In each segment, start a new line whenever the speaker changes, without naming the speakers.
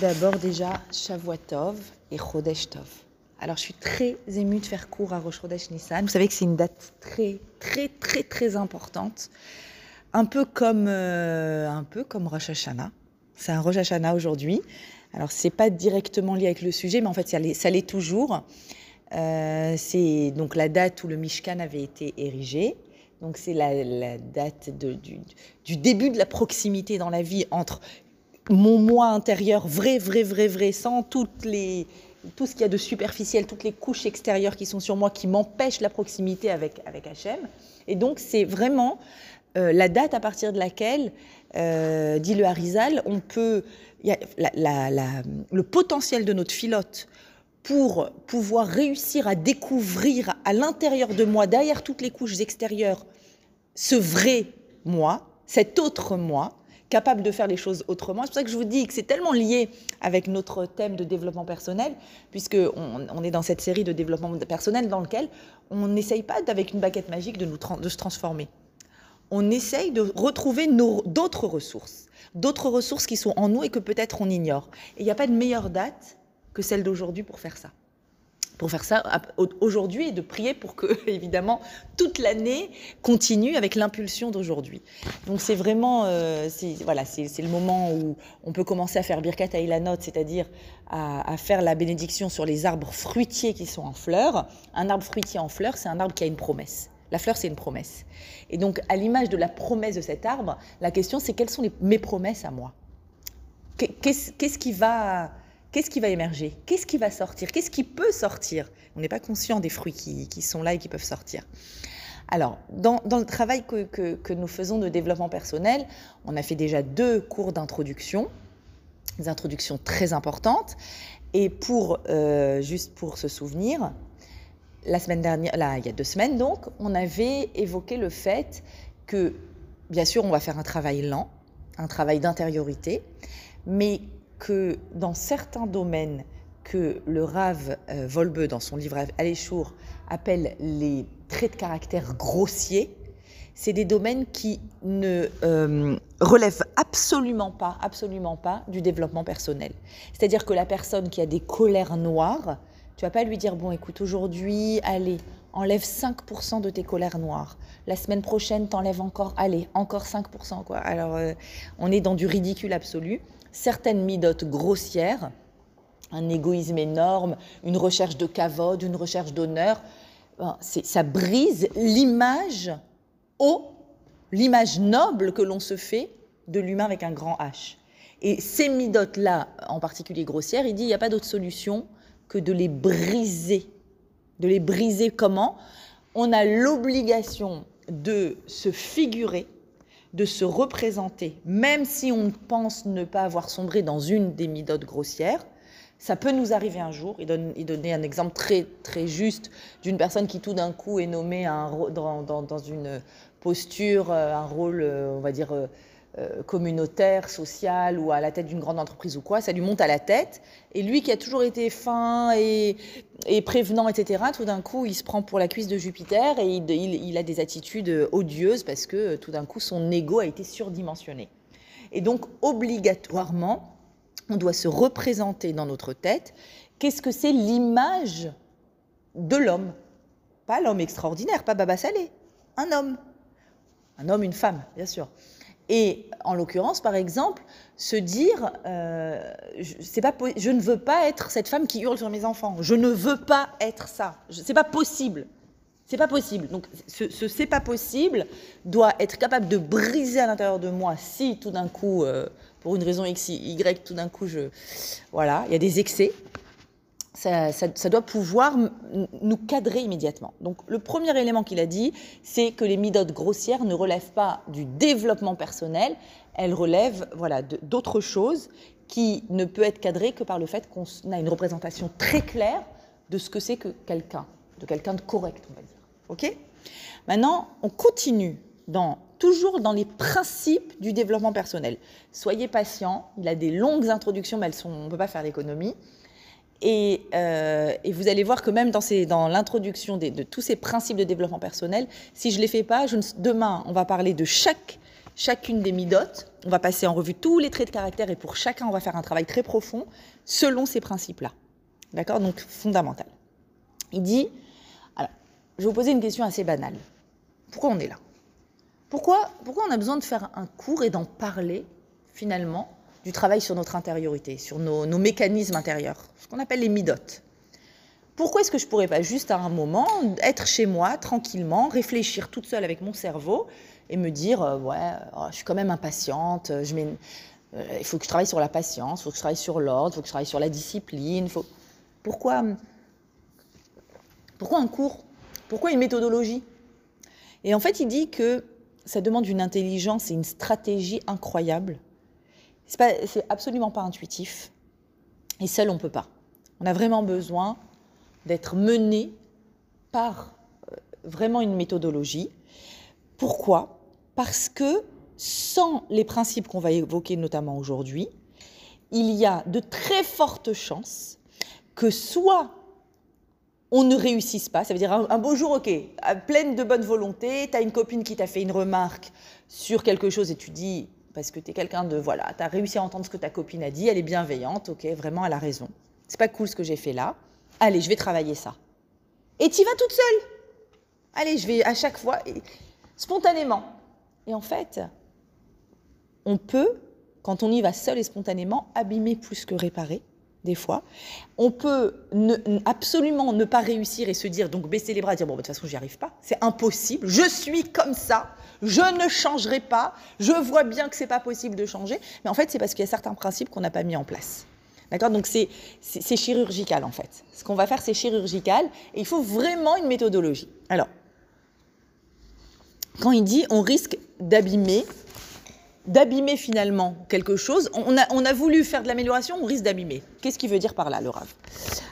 D'abord déjà, Shavuatov et Chodesh Tov. Alors je suis très émue de faire cours à Rosh Chodesh Nissan. Vous savez que c'est une date très très très très importante. Un peu comme, euh, un peu comme Rosh Hashanah. C'est un Rosh Hashanah aujourd'hui. Alors c'est pas directement lié avec le sujet, mais en fait ça l'est, toujours. Euh, c'est donc la date où le Mishkan avait été érigé. Donc c'est la, date du début de la proximité dans la vie entre mon moi intérieur vrai, vrai, vrai, vrai, sans tout ce qu'il y a de superficiel, toutes les couches extérieures qui sont sur moi, qui m'empêchent la proximité avec, avec Hachem. Et donc, c'est vraiment euh, la date à partir de laquelle, euh, dit le Harizal, on peut, y le potentiel de notre filote pour pouvoir réussir à découvrir à l'intérieur de moi, derrière toutes les couches extérieures, ce vrai moi, cet autre moi, capable de faire les choses autrement. C'est pour ça que je vous dis que c'est tellement lié avec notre thème de développement personnel, puisque on, est dans cette série de développement personnel dans lequel on n'essaye pas avec une baguette magique de, de se transformer. On essaye de retrouver d'autres ressources, d'autres ressources qui sont en nous et que peut-être on ignore. Et il n'y a pas de meilleure date que celle d'aujourd'hui pour faire ça pour faire ça aujourd'hui et de prier pour que, évidemment, toute l'année continue avec l'impulsion d'aujourd'hui. Donc c'est vraiment, euh, voilà, c'est le moment où on peut commencer à faire Birkat Ailanot, c'est-à-dire à, faire la bénédiction sur les arbres fruitiers qui sont en fleurs. Un arbre fruitier en fleurs, c'est un arbre qui a une promesse. La fleur, c'est une promesse. Et donc, à l'image de la promesse de cet arbre, la question, c'est quelles sont les- mes promesses à moi? Qu'est- Qu'est-ce qu'est-ce qui va Qu'est-ce qui va émerger? Qu'est-ce qui va sortir? Qu'est-ce qui peut sortir? On n'est pas conscient des fruits qui, sont là et qui peuvent sortir. Alors, dans, le travail que nous faisons de développement personnel, on a fait déjà deux cours d'introduction, des introductions très importantes. Et pour, euh, juste pour se souvenir, la semaine dernière, là, il y a deux semaines donc, on avait évoqué le fait que, bien sûr, on va faire un travail lent, un travail d'intériorité, mais que dans certains domaines que le Rav euh, Volbe, dans son livre Aléchour, appelle les traits de caractère grossiers, c'est des domaines qui ne euh, relèvent absolument pas, absolument pas du développement personnel. C'est-à-dire que la personne qui a des colères noires, tu vas pas lui dire bon, écoute, aujourd'hui, allez, enlève 5% de tes colères noires. La semaine prochaine, t'enlèves encore, allez, encore 5%. Quoi. Alors, euh, on est dans du ridicule absolu. Certaines midotes grossières, un égoïsme énorme, une recherche de cavode, une recherche d'honneur, ben, ça brise l'image haut, l'image noble que l'on se fait de l'humain avec un grand H. Et ces midotes-là, en particulier grossières, il dit il n'y a pas d'autre solution que de les briser. De les briser comment? On a l'obligation de se figurer, de se représenter, même si on pense ne pas avoir sombré dans une des midotes grossières. Ça peut nous arriver un jour. Il, donne, il donnait un exemple très, très juste d'une personne qui tout d'un coup est nommée dans, une posture, euh, un rôle, euh, on va dire, euh, communautaire, social ou à la tête d'une grande entreprise ou quoi. Ça lui monte à la tête. Et lui qui a toujours été fin et, prévenant, etc., tout d'un coup, il se prend pour la cuisse de Jupiter et il, il- il a des attitudes odieuses parce que euh, tout d'un coup, son ego a été surdimensionné. Et donc, obligatoirement, on doit se représenter dans notre tête qu'est-ce que c'est l'image de l'homme. Pas l'homme extraordinaire, pas Baba Salé, un homme. Un homme, une femme, bien sûr. Et en l'occurrence, par exemple, se dire, euh, je, ne veux pas être cette femme qui hurle sur mes enfants. Je ne veux pas être ça. C'est pas possible. C'est pas possible. Donc, ce, ce c'est pas possible doit être capable de briser à l'intérieur de moi si tout d'un coup, euh, pour une raison X, Y, tout d'un coup, je, voilà, il y a des excès. Ça, doit pouvoir nous cadrer immédiatement. Donc, le premier élément qu'il a dit, c'est que les midotes grossières ne relèvent pas du développement personnel, elles relèvent voilà, d'autres choses qui ne peut être cadré que par le fait qu'on a une représentation très claire de ce que c'est que quelqu'un, de quelqu'un de correct, on va dire. OK? Maintenant, on continue dans, toujours dans les principes du développement personnel. Soyez patient, il a des longues introductions, mais elles sont, on ne peut pas faire l'économie. Et, euh, et vous allez voir que même dans, l'introduction de tous ces principes de développement personnel, si je ne les fais pas, je ne- demain, on va parler de chaque, chacune des midotes, on va passer en revue tous les traits de caractère et pour chacun, on va faire un travail très profond selon ces principes-là. D'accord? Donc, fondamental. Il dit, alors, je vais vous poser une question assez banale. Pourquoi on est là? Pourquoi, pourquoi on a besoin de faire un cours et d'en parler, finalement, du travail sur notre intériorité, sur nos, mécanismes intérieurs, ce qu'on appelle les midotes pourquoi est-ce que je pourrais pas juste à un moment être chez moi tranquillement, réfléchir toute seule avec mon cerveau et me dire euh, ouais, oh, je suis quand même impatiente, je mets, euh, il faut que je travaille sur la patience, il faut que je travaille sur l'ordre, il faut que je travaille sur la discipline. Pourquoi, pourquoi un cours? Pourquoi une méthodologie? Et en fait, il dit que ça demande une intelligence et une stratégie incroyable. C'est absolument pas intuitif. Et seul, on peut pas. On a vraiment besoin d'être mené par euh, vraiment une méthodologie. Pourquoi? Parce que sans les principes qu'on va évoquer notamment aujourd'hui, il y a de très fortes chances que soit on ne réussisse pas, ça veut dire un, beau jour, ok, pleine de bonne volonté, tu as une copine qui t'a fait une remarque sur quelque chose et tu dis, parce que tu es quelqu'un de, voilà, tu as réussi à entendre ce que ta copine a dit, elle est bienveillante, ok, vraiment, elle a raison. C'est pas cool ce que j'ai fait là allez, je vais travailler ça. Et tu vas toute seule. Allez, je vais à chaque fois, spontanément. Et en fait, on peut, quand on y va seul et spontanément, abîmer plus que réparer, des fois. On peut absolument ne pas réussir et se dire, donc baisser les bras dire, bon, de toute façon, j'y arrive pas. C'est impossible. Je suis comme ça. Je ne changerai pas. Je vois bien que c'est pas possible de changer. Mais en fait, c'est parce qu'il y a certains principes qu'on n'a pas mis en place. D'accord? Donc c'est chirurgical en fait. Ce qu'on va faire, c'est chirurgical et il faut vraiment une méthodologie. Alors, quand il dit on risque d'abîmer, d'abîmer finalement quelque chose, on a, on a voulu faire de l'amélioration, on risque d'abîmer. Qu'est-ce qu'il veut dire par là, le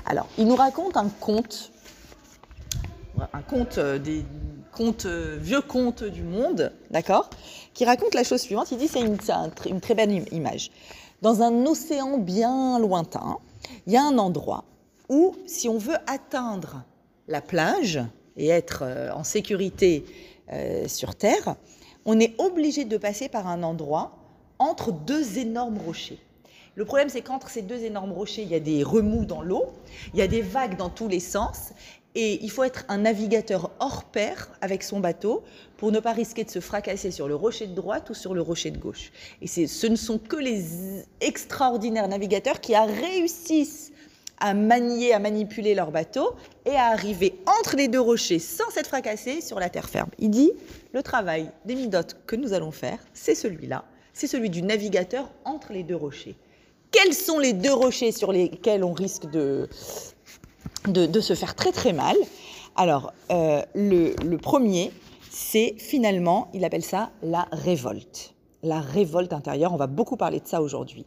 Alors, il nous raconte un conte, un conte euh, des contes, euh, vieux contes du monde, d'accord? Qui raconte la chose suivante. Il dit c'est une, une très belle image dans un océan bien lointain, il y a un endroit où, si on veut atteindre la plage et être euh, en sécurité sur Terre, on est obligé de passer par un endroit entre deux énormes rochers. Le problème, c'est qu'entre ces deux énormes rochers, il y a des remous dans l'eau, il y a des vagues dans tous les sens, et il faut être un navigateur hors pair avec son bateau pour ne pas risquer de se fracasser sur le rocher de droite ou sur le rocher de gauche. Et ce ne sont que les extraordinaires navigateurs qui réussissent à manier, à manipuler leur bateau et à arriver entre les deux rochers sans s'être fracassés sur la terre ferme. Il dit, le travail des midotes que nous allons faire, c'est celui-là, c'est celui du navigateur entre les deux rochers. Quels sont les deux rochers sur lesquels on risque de, de, se faire très très mal? Alors, euh, le, premier, c'est finalement, il appelle ça la révolte. La révolte intérieure, on va beaucoup parler de ça aujourd'hui.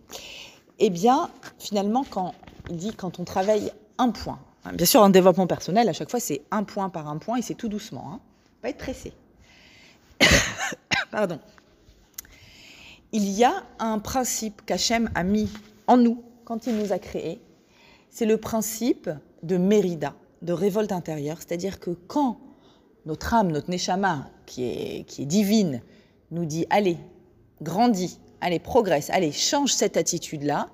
Eh bien, finalement, quand il dit quand on travaille un point, hein, bien sûr en développement personnel, à chaque fois c'est un point par un point et c'est tout doucement, hein, pas être pressé. Pardon. Il y a un principe qu'Hachem a mis en nous quand il nous a créés, c'est le principe de Mérida, de révolte intérieure. C'est-à-dire que quand notre âme, notre neshama, qui est, qui est divine, nous dit allez, grandis, allez, progresse, allez, change cette attitude-là,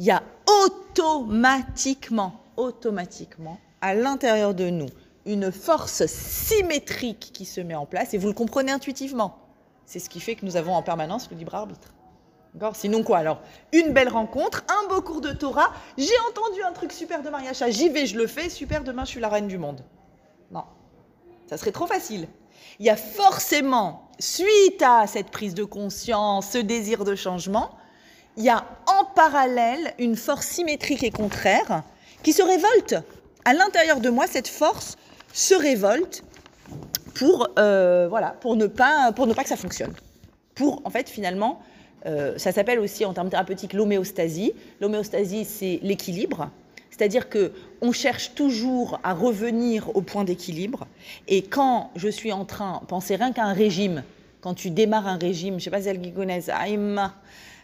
il y a automatiquement, automatiquement, à l'intérieur de nous, une force symétrique qui se met en place, et vous le comprenez intuitivement. C'est ce qui fait que nous avons en permanence le libre arbitre. Sinon quoi alors? Une belle rencontre, un beau cours de Torah, j'ai entendu un truc super de mariage, j'y vais, je le fais, super, demain je suis la reine du monde. Non, ça serait trop facile. Il y a forcément, suite à cette prise de conscience, ce désir de changement, il y a en parallèle une force symétrique et contraire qui se révolte. À l'intérieur de moi, cette force se révolte pour, euh, voilà, pour, ne pas, pour ne pas que ça fonctionne. Pour, en fait, finalement, euh, ça s'appelle aussi en termes thérapeutiques l'homéostasie. L'homéostasie, c'est l'équilibre. C'est-à-dire que on cherche toujours à revenir au point d'équilibre. Et quand je suis en train, pensez rien qu'à un régime, quand tu démarres un régime, je ne sais pas si elle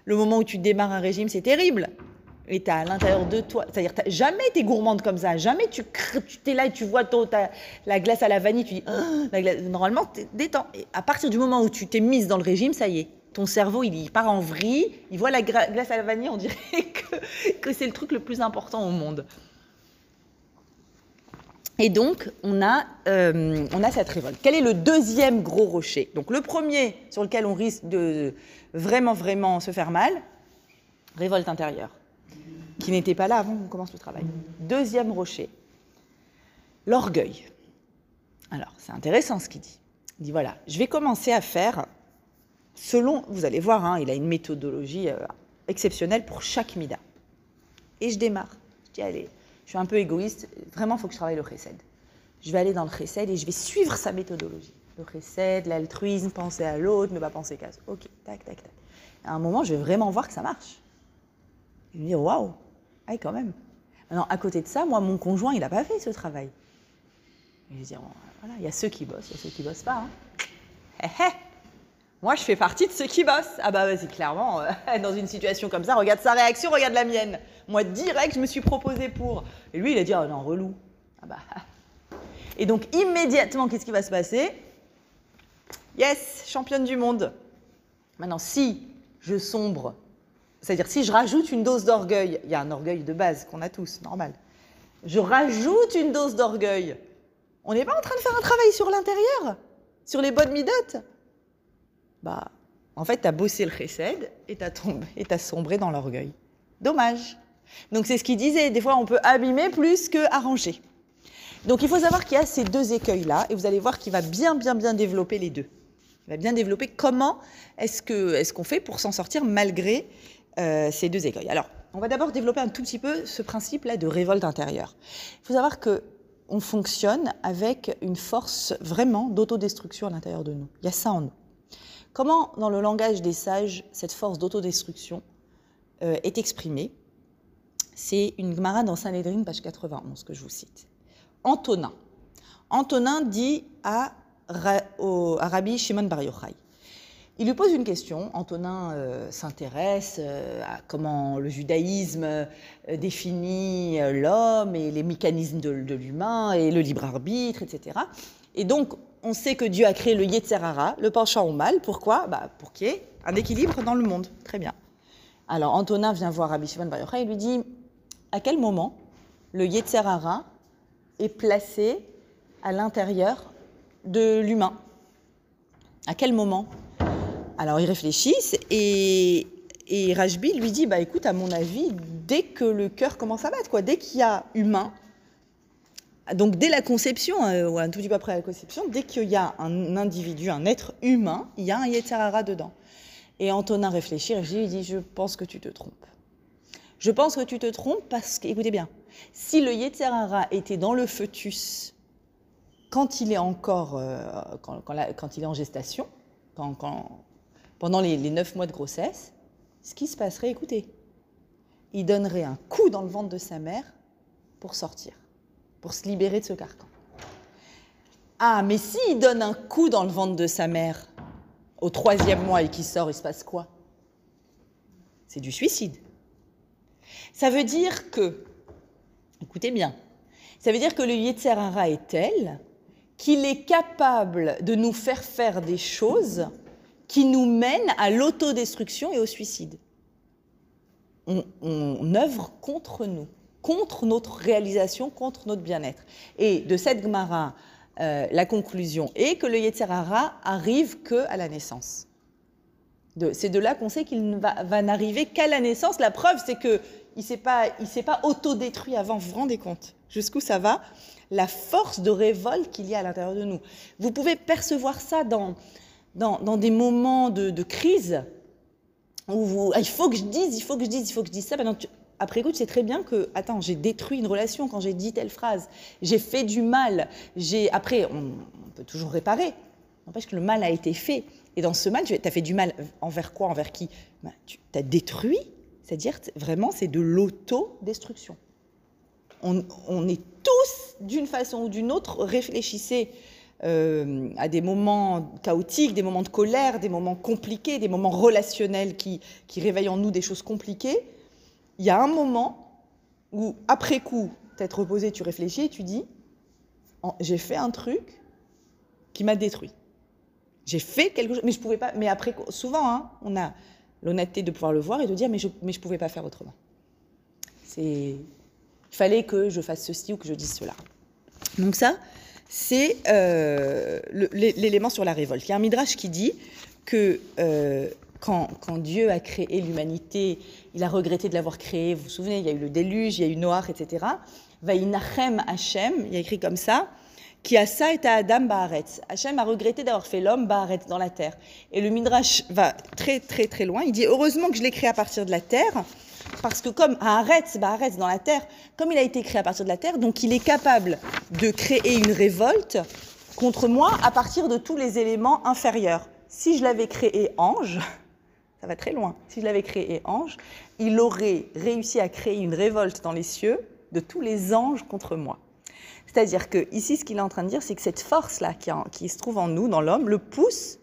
le moment où tu démarres un régime, c'est terrible. Et tu as à l'intérieur de toi, c'est-à-dire jamais tu es gourmande comme ça, jamais tu tu es là et tu vois la glace à la vanille, tu dis, ah, la normalement, tu détends. Et à partir du moment où tu t'es mise dans le régime, ça y est, ton cerveau, il, part en vrille, il voit la glace à la vanille, on dirait que, que c'est le truc le plus important au monde. Et donc, on a, euh, on a cette révolte. Quel est le deuxième gros rocher? Donc, le premier sur lequel on risque de vraiment, vraiment se faire mal, révolte intérieure, qui n'était pas là avant qu'on commence le travail. Deuxième rocher, l'orgueil. Alors, c'est intéressant ce qu'il dit. Il dit voilà, je vais commencer à faire selon, vous allez voir, hein, il a une méthodologie euh, exceptionnelle pour chaque mida. Et je démarre. Je dis allez, je suis un peu égoïste, vraiment, il faut que je travaille le chesed. Je vais aller dans le chesed et je vais suivre sa méthodologie. Le chesed, l'altruisme, penser à l'autre, ne pas penser qu'à Ok, tac, tac, tac. À un moment, je vais vraiment voir que ça marche. Vais me dire, waouh, ah, quand même. Maintenant, à côté de ça, moi, mon conjoint, il n'a pas fait ce travail. je vais dire, voilà, il y a ceux qui bossent, il y a ceux qui bossent pas. Hein. Hé, hé moi, je fais partie de ceux qui bossent. Ah bah vas-y, clairement, euh, dans une situation comme ça, regarde sa réaction, regarde la mienne. Moi, direct, je me suis proposé pour. Et lui, il a dit, oh non, relou. Ah bah. Et donc, immédiatement, qu'est-ce qui va se passer? Yes, championne du monde. Maintenant, si je sombre, c'est-à-dire si je rajoute une dose d'orgueil, il y a un orgueil de base qu'on a tous, normal. Je rajoute une dose d'orgueil. On n'est pas en train de faire un travail sur l'intérieur, sur les bonnes midotes bah, en fait, tu as bossé le chesed et tu as, sombré dans l'orgueil. Dommage. Donc c'est ce qu'il disait, des fois on peut abîmer plus que arranger. Donc il faut savoir qu'il y a ces deux écueils-là, et vous allez voir qu'il va bien, bien, bien développer les deux. Il va bien développer comment est-ce qu'on est qu'on fait pour s'en sortir malgré euh, ces deux écueils. Alors, on va d'abord développer un tout petit peu ce principe-là de révolte intérieure. Il faut savoir que on fonctionne avec une force vraiment d'autodestruction à l'intérieur de nous. Il y a ça en nous. Comment, dans le langage des sages, cette force d'autodestruction euh, est exprimée? C'est une Gemara dans Saint-Lédrine, page 91, que je vous cite. Antonin. Antonin dit à, Rabbi Shimon Bar Yochai. Il lui pose une question. Antonin euh, s'intéresse euh, à comment le judaïsme définit l'homme et les mécanismes de, l'humain et le libre arbitre, etc. Et donc, on sait que Dieu a créé le Yetzerara, le penchant au mal. Pourquoi? Bah, Pour qu'il y ait un équilibre dans le monde. Très bien. Alors Antonin vient voir Rabbi Shimon Bar et lui dit à quel moment le Yetzerara est placé à l'intérieur de l'humain À quel moment? Alors ils réfléchissent et, et Rajbi lui dit bah écoute à mon avis dès que le cœur commence à battre quoi, dès qu'il y a humain donc dès la conception, euh, ou un tout petit peu après la conception, dès qu'il y a un individu, un être humain, il y a un Yetzirara dedans. Et Antonin réfléchit, il dit, je pense que tu te trompes. Je pense que tu te trompes parce que, écoutez bien, si le Yetzirara était dans le fœtus quand il est encore, euh, quand, il est en gestation, pendant les neuf mois de grossesse, ce qui se passerait, écoutez, il donnerait un coup dans le ventre de sa mère pour sortir pour se libérer de ce carcan. Ah, mais s'il donne un coup dans le ventre de sa mère au troisième mois et qu'il sort, il se passe quoi? C'est du suicide. Ça veut dire que, écoutez bien, ça veut dire que le Yetzerara est tel qu'il est capable de nous faire faire des choses qui nous mènent à l'autodestruction et au suicide. On, œuvre contre nous contre notre réalisation, contre notre bien-être. Et de cette Gemara, euh, la conclusion est que le Yetzirara arrive que à la naissance. C'est de là qu'on sait qu'il ne va, n'arriver qu'à la naissance. La preuve, c'est qu'il ne s'est pas, il s'est pas autodétruit avant. Vous vous rendez compte jusqu'où ça va? La force de révolte qu'il y a à l'intérieur de nous. Vous pouvez percevoir ça dans, dans, des moments de, crise où vous, ah, il faut que je dise, il faut que je dise, il faut que je dise ça. Maintenant, après écoute, c'est très bien que, attends, j'ai détruit une relation quand j'ai dit telle phrase, j'ai fait du mal, j'ai. Après, on, peut toujours réparer. N'empêche que le mal a été fait. Et dans ce mal, tu as fait du mal envers quoi? Envers qui? Bah, Tu as détruit, c'est-à-dire vraiment, c'est de l'autodestruction. On, on est tous, d'une façon ou d'une autre, réfléchissez euh, à des moments chaotiques, des moments de colère, des moments compliqués, des moments relationnels qui, réveillent en nous des choses compliquées il y a un moment où, après coup, t'être reposé, tu réfléchis et tu dis J'ai fait un truc qui m'a détruit. J'ai fait quelque chose, mais je pouvais pas. Mais après, souvent, hein, on a l'honnêteté de pouvoir le voir et de dire, mais je ne pouvais pas faire autrement. Il fallait que je fasse ceci ou que je dise cela. Donc ça, c'est euh, l'élément sur la révolte. Il y a un midrash qui dit que euh, quand, quand, Dieu a créé l'humanité, il a regretté de l'avoir créé. Vous vous souvenez, il y a eu le déluge, il y a eu Noach, etc. Vaïnachem Hachem, il y a écrit comme ça, qui a ça et à Adam Baaretz. Hachem a regretté d'avoir fait l'homme Baaretz dans la terre. Et le Midrash va très très très loin. Il dit heureusement que je l'ai créé à partir de la terre, parce que comme Haaretz, Baaretz dans la terre, comme il a été créé à partir de la terre, donc il est capable de créer une révolte contre moi à partir de tous les éléments inférieurs. Si je l'avais créé ange, ça va très loin. Si je l'avais créé ange, il aurait réussi à créer une révolte dans les cieux de tous les anges contre moi. C'est-à-dire que ici, ce qu'il est en train de dire, c'est que cette force-là qui, se trouve en nous, dans l'homme, le pousse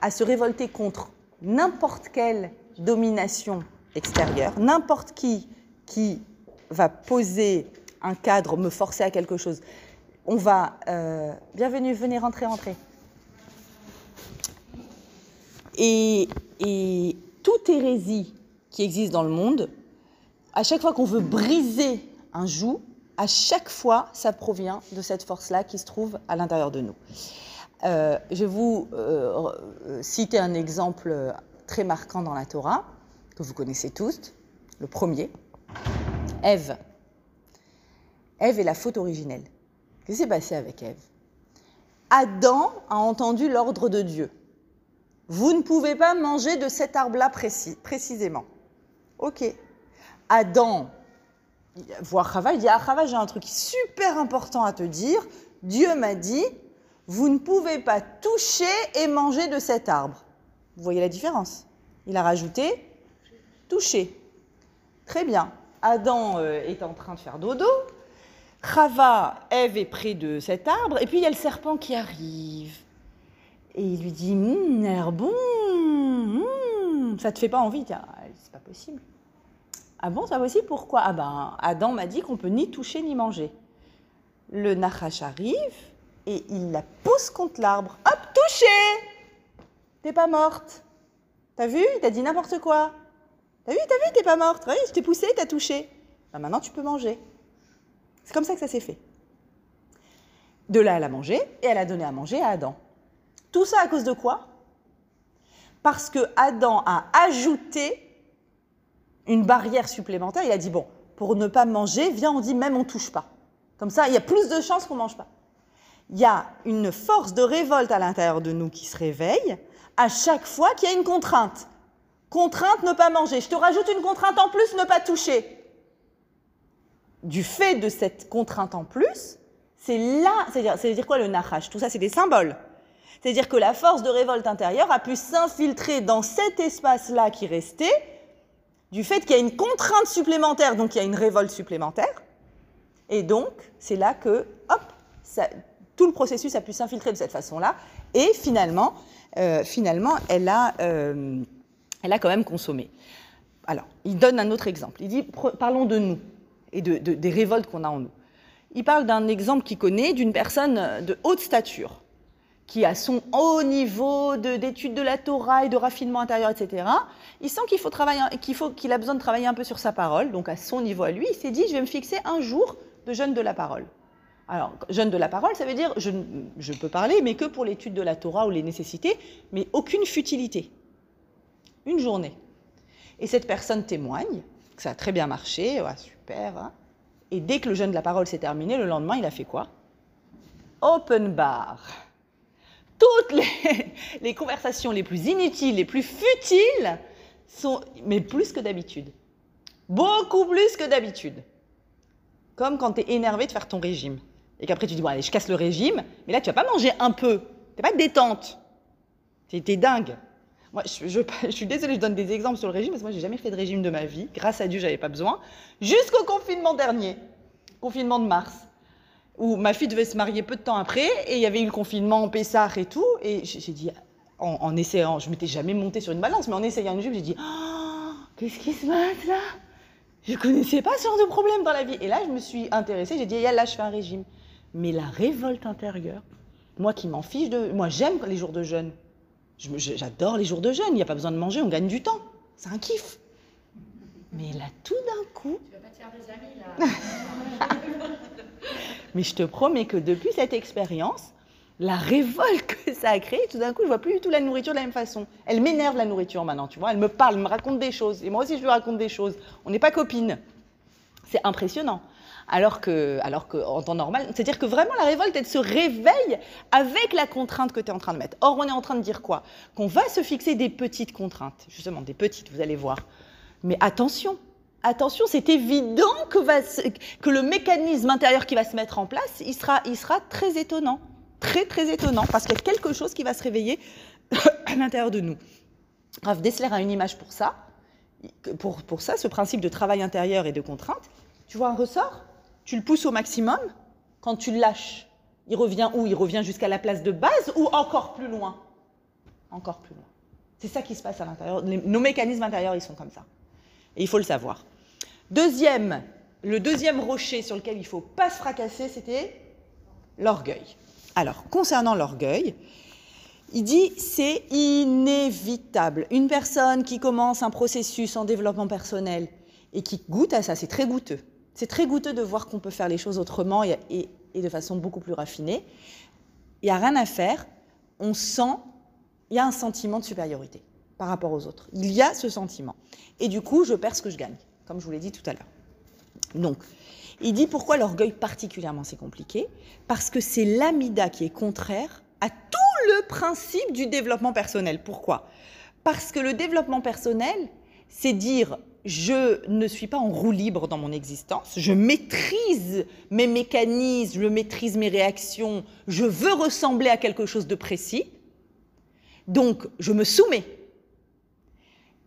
à se révolter contre n'importe quelle domination extérieure, n'importe qui qui va poser un cadre, me forcer à quelque chose. On va... Euh, bienvenue, venez, rentrer, rentrer. Et, et toute hérésie qui existe dans le monde, à chaque fois qu'on veut briser un joug, à chaque fois, ça provient de cette force-là qui se trouve à l'intérieur de nous. Euh, je vais vous euh, citer un exemple très marquant dans la Torah, que vous connaissez tous, le premier, Ève. Ève est la faute originelle. Qu'est-ce qui s'est passé avec Ève? Adam a entendu l'ordre de Dieu. Vous ne pouvez pas manger de cet arbre-là précis, précisément. Ok. Adam voir Chava, il dit Ah, Chava, j'ai un truc super important à te dire. Dieu m'a dit Vous ne pouvez pas toucher et manger de cet arbre. Vous voyez la différence? Il a rajouté toucher. Très bien. Adam euh, est en train de faire dodo. Chava, Ève est près de cet arbre. Et puis il y a le serpent qui arrive. Et il lui dit l'air bon. Hum, ça te fait pas envie C'est pas possible. Ah bon, c'est pas Pourquoi? Ah ben, Adam m'a dit qu'on peut ni toucher ni manger. Le Nachash arrive et il la pousse contre l'arbre. Hop, touché T'es pas morte. T'as vu? Il t'a dit n'importe quoi. T'as vu, t'as vu, t'es pas morte. Oui, je t'ai poussé, t'as touché. Ben maintenant, tu peux manger. C'est comme ça que ça s'est fait. De là, elle a mangé et elle a donné à manger à Adam. Tout ça à cause de quoi? Parce que Adam a ajouté une barrière supplémentaire. Il a dit, bon, pour ne pas manger, viens, on dit même on touche pas. Comme ça, il y a plus de chances qu'on mange pas. Il y a une force de révolte à l'intérieur de nous qui se réveille à chaque fois qu'il y a une contrainte. Contrainte ne pas manger. Je te rajoute une contrainte en plus, ne pas toucher. Du fait de cette contrainte en plus, c'est là, c'est-à-dire, dire quoi le nachash? Tout ça, c'est des symboles. C'est-à-dire que la force de révolte intérieure a pu s'infiltrer dans cet espace-là qui restait du fait qu'il y a une contrainte supplémentaire, donc il y a une révolte supplémentaire. Et donc, c'est là que, hop, tout le processus a pu s'infiltrer de cette façon-là. Et finalement, euh, finalement elle, a, euh, elle quand même consommé. Alors, il donne un autre exemple. Il dit, parlons de nous et de, des révoltes qu'on a en nous. Il parle d'un exemple qu'il connaît d'une personne de haute stature qui a son haut niveau d'études de, la Torah et de raffinement intérieur, etc., il sent qu'il faut qu'il a besoin de travailler un peu sur sa parole. Donc à son niveau à lui, il s'est dit, je vais me fixer un jour de jeûne de la parole. Alors, jeûne de la parole, ça veut dire, je, je peux parler, mais que pour l'étude de la Torah ou les nécessités, mais aucune futilité. Une journée. Et cette personne témoigne que ça a très bien marché, super. Hein. et dès que le jeûne de la parole s'est terminé, le lendemain, il a fait quoi? Open bar toutes les, conversations les plus inutiles, les plus futiles, sont, mais plus que d'habitude. Beaucoup plus que d'habitude. Comme quand tu es énervé de faire ton régime. Et qu'après tu dis, bon allez, je casse le régime, mais là tu vas pas manger un peu. Tu pas détente. Tu es, dingue. Moi, je, je, suis désolée, je donne des exemples sur le régime, parce que moi, j'ai jamais fait de régime de ma vie. Grâce à Dieu, j'avais pas besoin. Jusqu'au confinement dernier, confinement de mars où ma fille devait se marier peu de temps après, et il y avait eu le confinement, Pessard et tout, et j'ai dit, en, essayant, je m'étais jamais montée sur une balance, mais en essayant une jupe, j'ai dit, oh, qu'est-ce qui se passe là? Je connaissais pas ce genre de problème dans la vie. Et là, je me suis intéressée, j'ai dit, là, je fais un régime. Mais la révolte intérieure, moi qui m'en fiche de... Moi, j'aime les jours de jeûne. J'adore les jours de jeûne, il n'y a pas besoin de manger, on gagne du temps. C'est un kiff. Mais là, tout d'un coup.
Tu vas pas te faire des amis, là.
Mais je te promets que depuis cette expérience, la révolte que ça a créé, tout d'un coup, je vois plus du tout la nourriture de la même façon. Elle m'énerve la nourriture maintenant, tu vois. Elle me parle, elle me raconte des choses. Et moi aussi, je lui raconte des choses. On n'est pas copines. C'est impressionnant. Alors que, alors que en temps normal, c'est-à-dire que vraiment la révolte, elle se réveille avec la contrainte que tu es en train de mettre. Or, on est en train de dire quoi? Qu'on va se fixer des petites contraintes, justement, des petites, vous allez voir. Mais attention, attention, c'est évident que, le mécanisme intérieur qui va se mettre en place, il sera, il sera très étonnant. Très, très étonnant, parce qu'il y a quelque chose qui va se réveiller à l'intérieur de nous. Rav Dessler a une image pour ça. Pour, pour ça, ce principe de travail intérieur et de contrainte. Tu vois un ressort? Tu le pousses au maximum. Quand tu le lâches, il revient où? Il revient jusqu'à la place de base ou encore plus loin? Encore plus loin. C'est ça qui se passe à l'intérieur. Nos mécanismes intérieurs, ils sont comme ça. Il faut le savoir. Deuxième, le deuxième rocher sur lequel il ne faut pas se fracasser, c'était l'orgueil. Alors, concernant l'orgueil, il dit c'est inévitable. Une personne qui commence un processus en développement personnel et qui goûte à ça, c'est très goûteux. C'est très goûteux de voir qu'on peut faire les choses autrement et, et de façon beaucoup plus raffinée. Il n'y a rien à faire. On sent, il y a un sentiment de supériorité par rapport aux autres. Il y a ce sentiment. Et du coup, je perds ce que je gagne, comme je vous l'ai dit tout à l'heure. Donc, il dit pourquoi l'orgueil particulièrement c'est compliqué? Parce que c'est l'amida qui est contraire à tout le principe du développement personnel. Pourquoi? Parce que le développement personnel, c'est dire je ne suis pas en roue libre dans mon existence, je maîtrise mes mécanismes, je maîtrise mes réactions, je veux ressembler à quelque chose de précis, donc je me soumets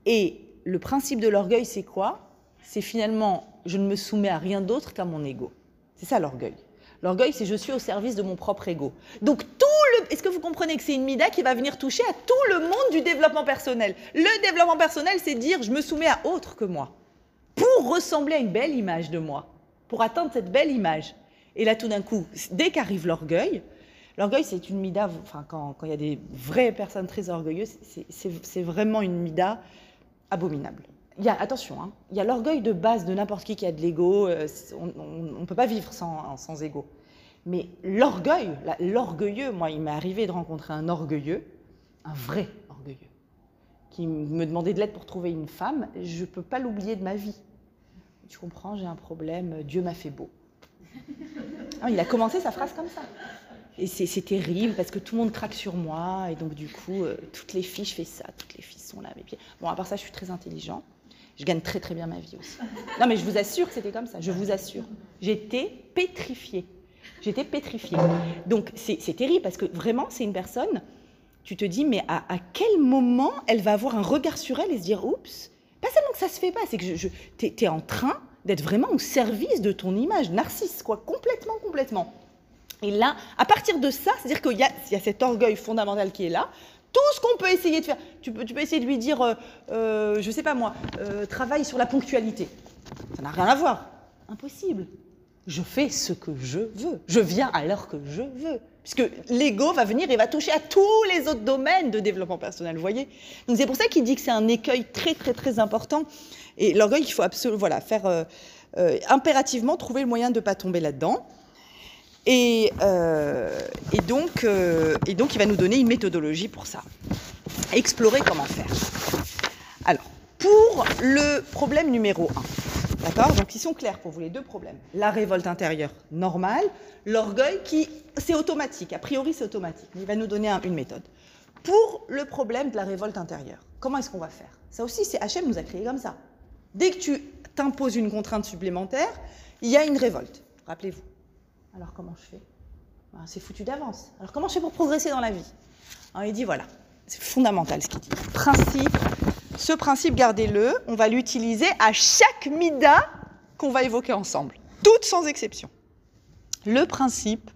et le principe de l'orgueil, c'est quoi? C'est finalement, je ne me soumets à rien d'autre qu'à mon ego. C'est ça l'orgueil. L'orgueil, c'est je suis au service de mon propre ego. Donc tout le, est-ce que vous comprenez que c'est une mida qui va venir toucher à tout le monde du développement personnel? Le développement personnel, c'est dire je me soumets à autre que moi pour ressembler à une belle image de moi, pour atteindre cette belle image. Et là, tout d'un coup, dès qu'arrive l'orgueil, l'orgueil, c'est une mida. Enfin, quand, il y a des vraies personnes très orgueilleuses, c'est vraiment une mida abominable. Il y a, attention, hein, il y a l'orgueil de base de n'importe qui qui a de l'ego. Euh, on ne peut pas vivre sans, sans ego. Mais l'orgueil, l'orgueilleux, moi, il m'est arrivé de rencontrer un orgueilleux, un vrai orgueilleux, qui me demandait de l'aide pour trouver une femme. Je ne peux pas l'oublier de ma vie. Tu comprends, j'ai un problème, Dieu m'a fait beau. Ah, il a commencé sa phrase comme ça. Et c'est terrible parce que tout le monde craque sur moi. Et donc, du coup, euh, toutes les filles, je fais ça. Toutes les filles sont là à. Bon, à part ça, je suis très intelligent. Je gagne très, très bien ma vie aussi. Non, mais je vous assure que c'était comme ça. Je vous assure. J'étais pétrifiée. J'étais pétrifiée. Donc, c'est terrible parce que vraiment, c'est une personne, tu te dis, mais à, quel moment elle va avoir un regard sur elle et se dire, oups, pas seulement que ça se fait pas, c'est que tu es, es en train d'être vraiment au service de ton image, narcisse, quoi, complètement, complètement. Et là, à partir de ça, c'est-à-dire qu'il y, a cet orgueil fondamental qui est là, tout ce qu'on peut essayer de faire, tu peux, essayer de lui dire, euh, euh, je ne sais pas moi, euh, travaille sur la ponctualité. Ça n'a rien à voir. Impossible. Je fais ce que je veux. Je viens l'heure que je veux. Puisque l'ego va venir et va toucher à tous les autres domaines de développement personnel, vous voyez Donc c'est pour ça qu'il dit que c'est un écueil très très très important. Et l'orgueil, il faut absolument voilà, faire impérativement trouver le moyen de ne pas tomber là-dedans. Euh, et, donc, euh, et donc, il va nous donner une méthodologie pour ça. Explorer comment faire. Alors, pour le problème numéro 1, d'accord? Donc, ils sont clairs pour vous les deux problèmes. La révolte intérieure normale, l'orgueil qui, c'est automatique. A priori, c'est automatique. Mais il va nous donner une méthode. Pour le problème de la révolte intérieure, comment est-ce qu'on va faire? Ça aussi, c'est Hachem nous a créé comme ça. Dès que tu t'imposes une contrainte supplémentaire, il y a une révolte. Rappelez-vous. Alors comment je fais ben, C'est foutu d'avance. Alors comment je fais pour progresser dans la vie Alors, Il dit voilà, c'est fondamental ce qu'il dit. Principe, ce principe, gardez-le, on va l'utiliser à chaque mida qu'on va évoquer ensemble, toutes sans exception. Le principe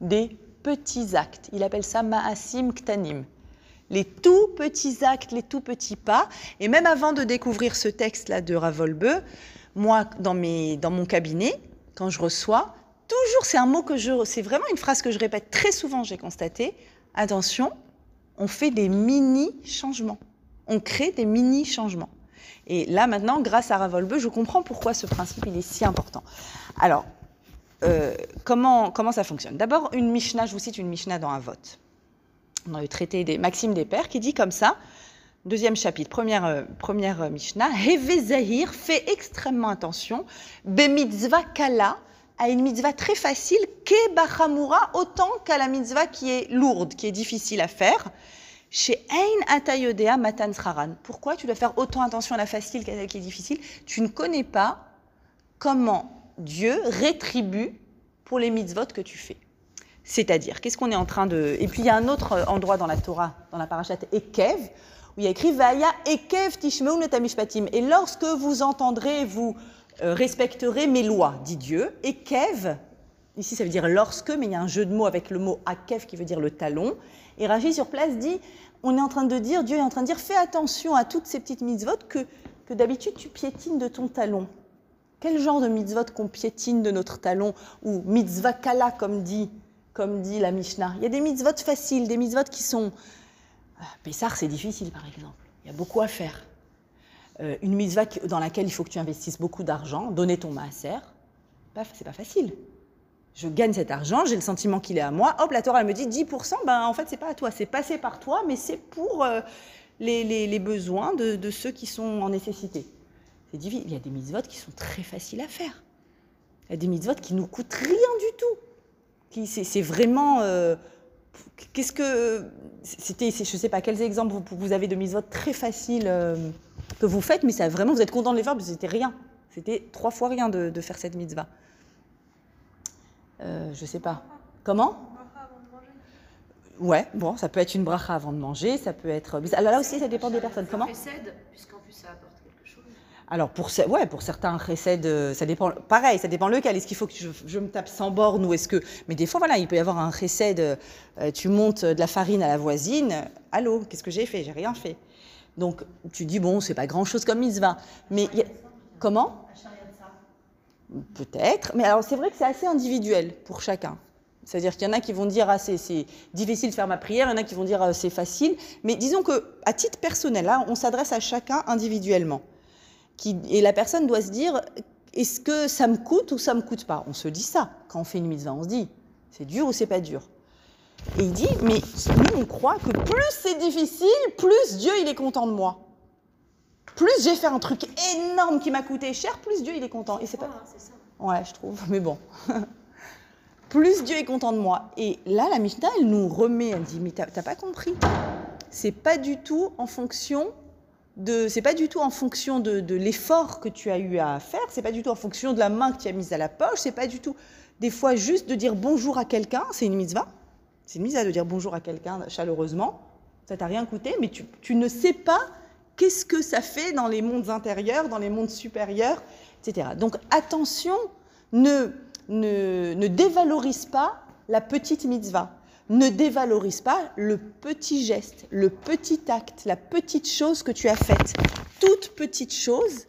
des petits actes. Il appelle ça ma'asim ktanim. Les tout petits actes, les tout petits pas. Et même avant de découvrir ce texte-là de Ravolbeu, moi, dans, dans mon cabinet, quand je reçois, toujours, c'est un mot que je, c'est vraiment une phrase que je répète très souvent, j'ai constaté. Attention, on fait des mini-changements. On crée des mini-changements. Et là, maintenant, grâce à Ravolbeu, je comprends pourquoi ce principe il est si important. Alors, euh, comment, comment ça fonctionne? D'abord, une Mishnah, je vous cite une Mishnah dans un vote, dans le traité des Maximes des Pères, qui dit comme ça, deuxième chapitre, première, euh, première Mishnah, Heve Zahir fait extrêmement attention, Be mitzvah kala, à une mitzvah très facile, Ke Bachamura, autant qu'à la mitzvah qui est lourde, qui est difficile à faire. Chez Ein Atayodea Matan Pourquoi tu dois faire autant attention à la facile qu'à celle qui est difficile? Tu ne connais pas comment Dieu rétribue pour les mitzvot que tu fais. C'est-à-dire, qu'est-ce qu'on est en train de... Et puis il y a un autre endroit dans la Torah, dans la parashat Ekev, où il y a écrit Vaya Ekev Tishmeu Netamishpatim. Et lorsque vous entendrez, vous euh, respecterez mes lois, dit Dieu. Ekev, ici ça veut dire lorsque, mais il y a un jeu de mots avec le mot Akev qui veut dire le talon. Et Rachid sur place dit on est en train de dire, Dieu est en train de dire, fais attention à toutes ces petites mitzvot que, que d'habitude tu piétines de ton talon. Quel genre de mitzvot qu'on piétine de notre talon Ou mitzvah kala, comme dit, comme dit la Mishnah? Il y a des mitzvot faciles, des mitzvot qui sont... Ah, Pessar, c'est difficile, par exemple. Il y a beaucoup à faire. Euh, une mitzvah dans laquelle il faut que tu investisses beaucoup d'argent, donner ton maaser, c'est pas facile je gagne cet argent, j'ai le sentiment qu'il est à moi. Hop, la Torah elle me dit 10%, ben en fait c'est pas à toi, c'est passé par toi, mais c'est pour euh, les, besoins de, ceux qui sont en nécessité. C'est. Il y a des mitzvot qui sont très faciles à faire. Il y a des mitzvot qui nous coûtent rien du tout. C'est vraiment. Euh, qu'est-ce que. C'était, je sais pas, quels exemples vous, vous avez de mitzvot très faciles euh, que vous faites, mais ça vraiment, vous êtes content de les faire, mais c'était rien. C'était trois fois rien de, de faire cette mitzvah. Euh, je sais pas. Comment? Ouais, bon, ça peut être une bracha avant de manger, ça peut être. Alors là aussi, ça dépend des personnes. Comment? Puisqu'en plus ça apporte quelque chose. Alors pour, ouais, pour certains recèdes, euh, ça dépend. Pareil, ça dépend lequel. Est-ce qu'il faut que je, me tape sans borne ou est-ce que. Mais des fois, voilà, il peut y avoir un recède. Euh, tu montes de la farine à la voisine. Allô, qu'est-ce que j'ai fait? J'ai rien fait. Donc tu dis bon, c'est pas grand-chose comme mitzvah. Mais comment? Peut-être, mais alors c'est vrai que c'est assez individuel pour chacun. C'est-à-dire qu'il y en a qui vont dire ah, c'est difficile de faire ma prière, il y en a qui vont dire ah, c'est facile. Mais disons que à titre personnel, là, on s'adresse à chacun individuellement. Qui, et la personne doit se dire est-ce que ça me coûte ou ça me coûte pas? On se dit ça quand on fait une mise on se dit c'est dur ou c'est pas dur? Et il dit mais nous on croit que plus c'est difficile, plus Dieu il est content de moi plus j'ai fait un truc énorme qui m'a coûté cher, plus Dieu il est content. Et c'est pas. Ouais, je trouve. Mais bon. plus Dieu est content de moi. Et là, la Mishnah, elle nous remet, elle dit, mais t'as pas compris. C'est pas du tout en fonction de, c'est pas du tout en fonction de, de l'effort que tu as eu à faire, c'est pas du tout en fonction de la main que tu as mise à la poche, c'est pas du tout, des fois juste de dire bonjour à quelqu'un, c'est une mitzvah. C'est une mitzvah de dire bonjour à quelqu'un chaleureusement. Ça t'a rien coûté, mais tu, ne sais pas qu'est-ce que ça fait dans les mondes intérieurs, dans les mondes supérieurs, etc. Donc attention, ne, dévalorise pas la petite mitzvah, ne dévalorise pas le petit geste, le petit acte, la petite chose que tu as faite. Toute petite chose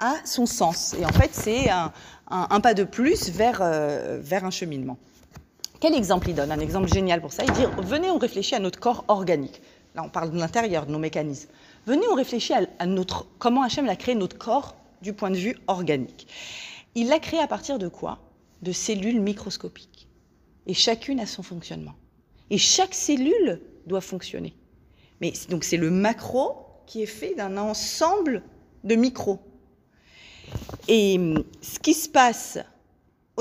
a son sens. Et en fait, c'est un, pas de plus vers, euh, vers un cheminement. Quel exemple il donne? Un exemple génial pour ça. Il dit, venez, on réfléchit à notre corps organique. Là, on parle de l'intérieur, de nos mécanismes. Venez, on réfléchit à, notre, comment Hachem a créé notre corps du point de vue organique. Il l'a créé à partir de quoi? De cellules microscopiques. Et chacune a son fonctionnement. Et chaque cellule doit fonctionner. Mais donc c'est le macro qui est fait d'un ensemble de micros. Et hum, ce qui se passe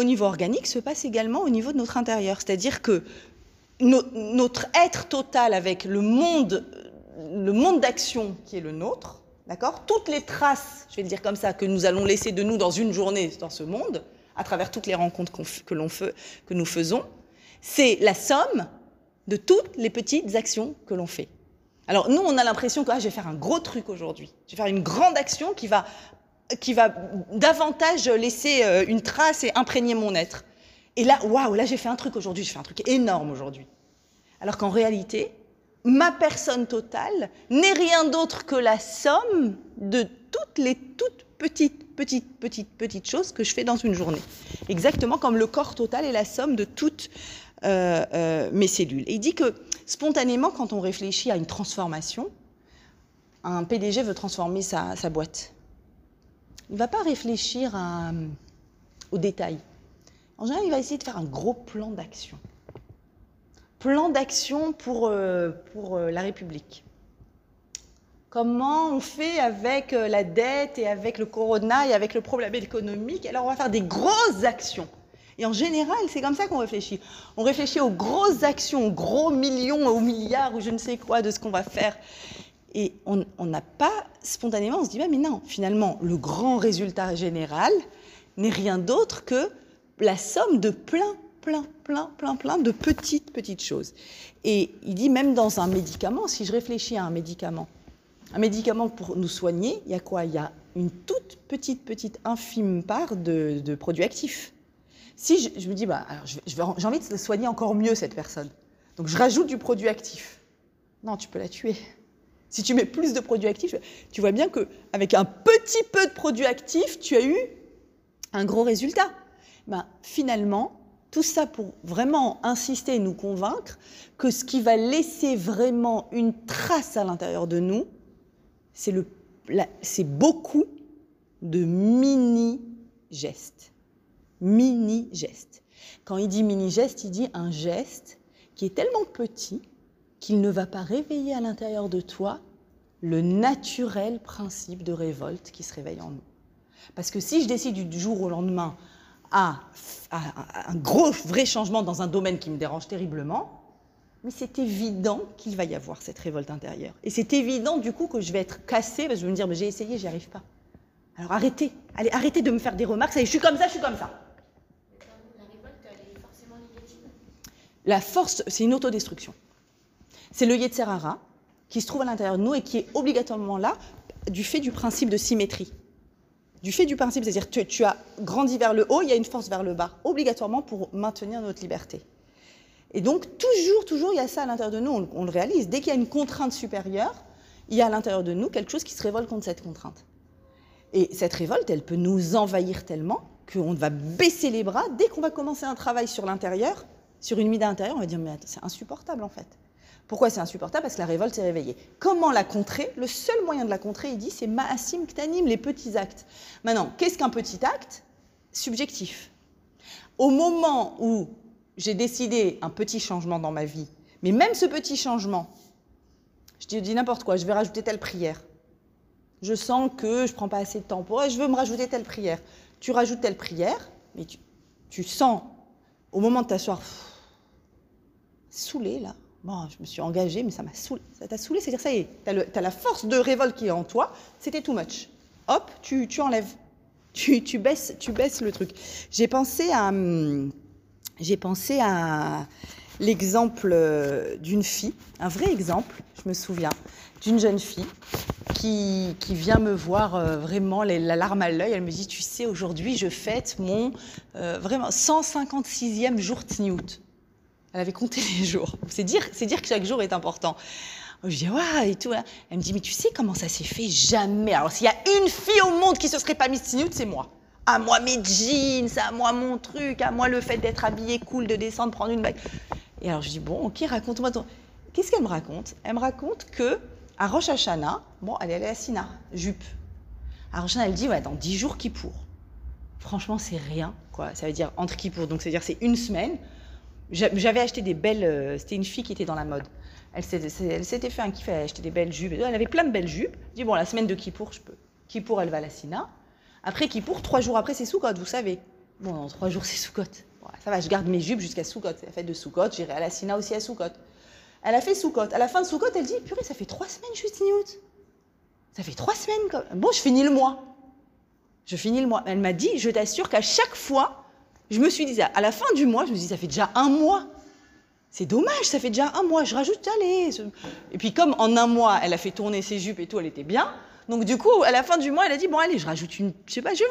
au niveau organique se passe également au niveau de notre intérieur. C'est-à-dire que notre être total avec le monde le monde d'action qui est le nôtre, d'accord Toutes les traces, je vais le dire comme ça, que nous allons laisser de nous dans une journée dans ce monde, à travers toutes les rencontres que, l'on fait, que nous faisons, c'est la somme de toutes les petites actions que l'on fait. Alors nous, on a l'impression que ah, je vais faire un gros truc aujourd'hui, je vais faire une grande action qui va, qui va davantage laisser euh, une trace et imprégner mon être. Et là, waouh, là j'ai fait un truc aujourd'hui, je fais un truc énorme aujourd'hui. Alors qu'en réalité, ma personne totale n'est rien d'autre que la somme de toutes les toutes petites, petites, petites, petites choses que je fais dans une journée. Exactement comme le corps total est la somme de toutes euh, euh, mes cellules. Et il dit que spontanément, quand on réfléchit à une transformation, un PDG veut transformer sa, sa boîte. Il ne va pas réfléchir à, aux détails. En général, il va essayer de faire un gros plan d'action. Plan d'action pour, euh, pour euh, la République. Comment on fait avec euh, la dette et avec le corona et avec le problème économique? Alors, on va faire des grosses actions. Et en général, c'est comme ça qu'on réfléchit. On réfléchit aux grosses actions, aux gros millions, aux milliards, ou je ne sais quoi de ce qu'on va faire. Et on n'a pas, spontanément, on se dit, bah, mais non, finalement, le grand résultat général n'est rien d'autre que la somme de plein, plein, plein, plein, plein de petites, petites choses. Et il dit, même dans un médicament, si je réfléchis à un médicament, un médicament pour nous soigner, il y a quoi? Il y a une toute petite, petite, infime part de, de produits actifs. Si je, me dis, bah, j'ai envie de soigner encore mieux cette personne, donc je rajoute du produit actif. Non, tu peux la tuer. Si tu mets plus de produits actifs, tu vois bien qu'avec un petit peu de produits actifs, tu as eu un gros résultat. Ben, finalement, tout ça pour vraiment insister et nous convaincre que ce qui va laisser vraiment une trace à l'intérieur de nous, c'est beaucoup de mini-gestes. Mini-gestes. Quand il dit mini-geste, il dit un geste qui est tellement petit qu'il ne va pas réveiller à l'intérieur de toi le naturel principe de révolte qui se réveille en nous. Parce que si je décide du jour au lendemain à, un gros vrai changement dans un domaine qui me dérange terriblement, mais c'est évident qu'il va y avoir cette révolte intérieure. Et c'est évident du coup que je vais être cassée parce que je vais me dire mais j'ai essayé, j'y arrive pas. Alors arrêtez, allez, arrêtez de me faire des remarques, je suis comme ça, je suis comme ça.
La révolte, elle est forcément négative.
La force, c'est une autodestruction. C'est le Yetzerara qui se trouve à l'intérieur de nous et qui est obligatoirement là du fait du principe de symétrie. Du fait du principe, c'est-à-dire que tu, as grandi vers le haut, il y a une force vers le bas, obligatoirement pour maintenir notre liberté. Et donc, toujours, toujours, il y a ça à l'intérieur de nous, on, on le réalise. Dès qu'il y a une contrainte supérieure, il y a à l'intérieur de nous quelque chose qui se révolte contre cette contrainte. Et cette révolte, elle peut nous envahir tellement qu'on va baisser les bras. Dès qu'on va commencer un travail sur l'intérieur, sur une mida intérieure, on va dire, mais c'est insupportable en fait. Pourquoi c'est insupportable? Parce que la révolte s'est réveillée. Comment la contrer? Le seul moyen de la contrer, il dit, c'est ma'asim ktanim, les petits actes. Maintenant, qu'est-ce qu'un petit acte? Subjectif. Au moment où j'ai décidé un petit changement dans ma vie, mais même ce petit changement, je dis n'importe quoi, je vais rajouter telle prière. Je sens que je prends pas assez de temps pour je veux me rajouter telle prière. Tu rajoutes telle prière, mais tu, tu sens, au moment de t'asseoir, saoulé là, Bon, je me suis engagée, mais ça m'a saoulé. Ça t'a saoulé, c'est-à-dire, ça y est, tu as, la force de révolte qui est en toi, c'était too much. Hop, tu, tu enlèves. Tu, tu, baisses, tu baisses le truc. J'ai pensé à, j'ai pensé à l'exemple d'une fille, un vrai exemple, je me souviens, d'une jeune fille qui, qui, vient me voir euh, vraiment les, la larme à l'œil. Elle me dit, tu sais, aujourd'hui, je fête mon euh, vraiment 156e jour Tniout. Elle avait compté les jours. C'est dire, que chaque jour est important. Je dis, waouh, et tout. Hein. Elle me dit, mais tu sais comment ça s'est fait Jamais? Alors, s'il y a une fille au monde qui se serait pas mise snoote, c'est moi. À moi mes jeans, à moi mon truc, à moi le fait d'être habillée cool, de descendre, prendre une bague. Et alors, je dis, bon, ok, raconte-moi ton. Qu'est-ce qu'elle me raconte? Elle me raconte que à Rosh bon, elle est allée à Sina, jupe. À Rosh elle dit, ouais, dans 10 jours, Kippour. Franchement, c'est rien, quoi. Ça veut dire entre Kippour, donc c'est-à-dire c'est une semaine. J'avais acheté des belles. Euh, c'était une fille qui était dans la mode. Elle s'était fait un kiff, elle acheté des belles jupes. Elle avait plein de belles jupes. Je dis, bon, la semaine de Kippour, je peux. Kippour, elle va à la Sina. Après Kippour, trois jours après, c'est Soukot, vous savez. Bon, dans trois jours, c'est Soukot. ça va, je garde mes jupes jusqu'à Soukot. C'est la fête de Soukot, j'irai à la Sina aussi à Soukot. Elle a fait Soukot. À la fin de Soukot, elle dit, purée, ça fait trois semaines, je suis. Ça fait trois semaines. Bon, je finis le mois. Je finis le mois. Elle m'a dit, je t'assure qu'à chaque fois, je me suis dit, à la fin du mois, je me suis dit, ça fait déjà un mois. C'est dommage, ça fait déjà un mois. Je rajoute, allez. Et puis, comme en un mois, elle a fait tourner ses jupes et tout, elle était bien. Donc, du coup, à la fin du mois, elle a dit, bon, allez, je rajoute une. Je sais pas, je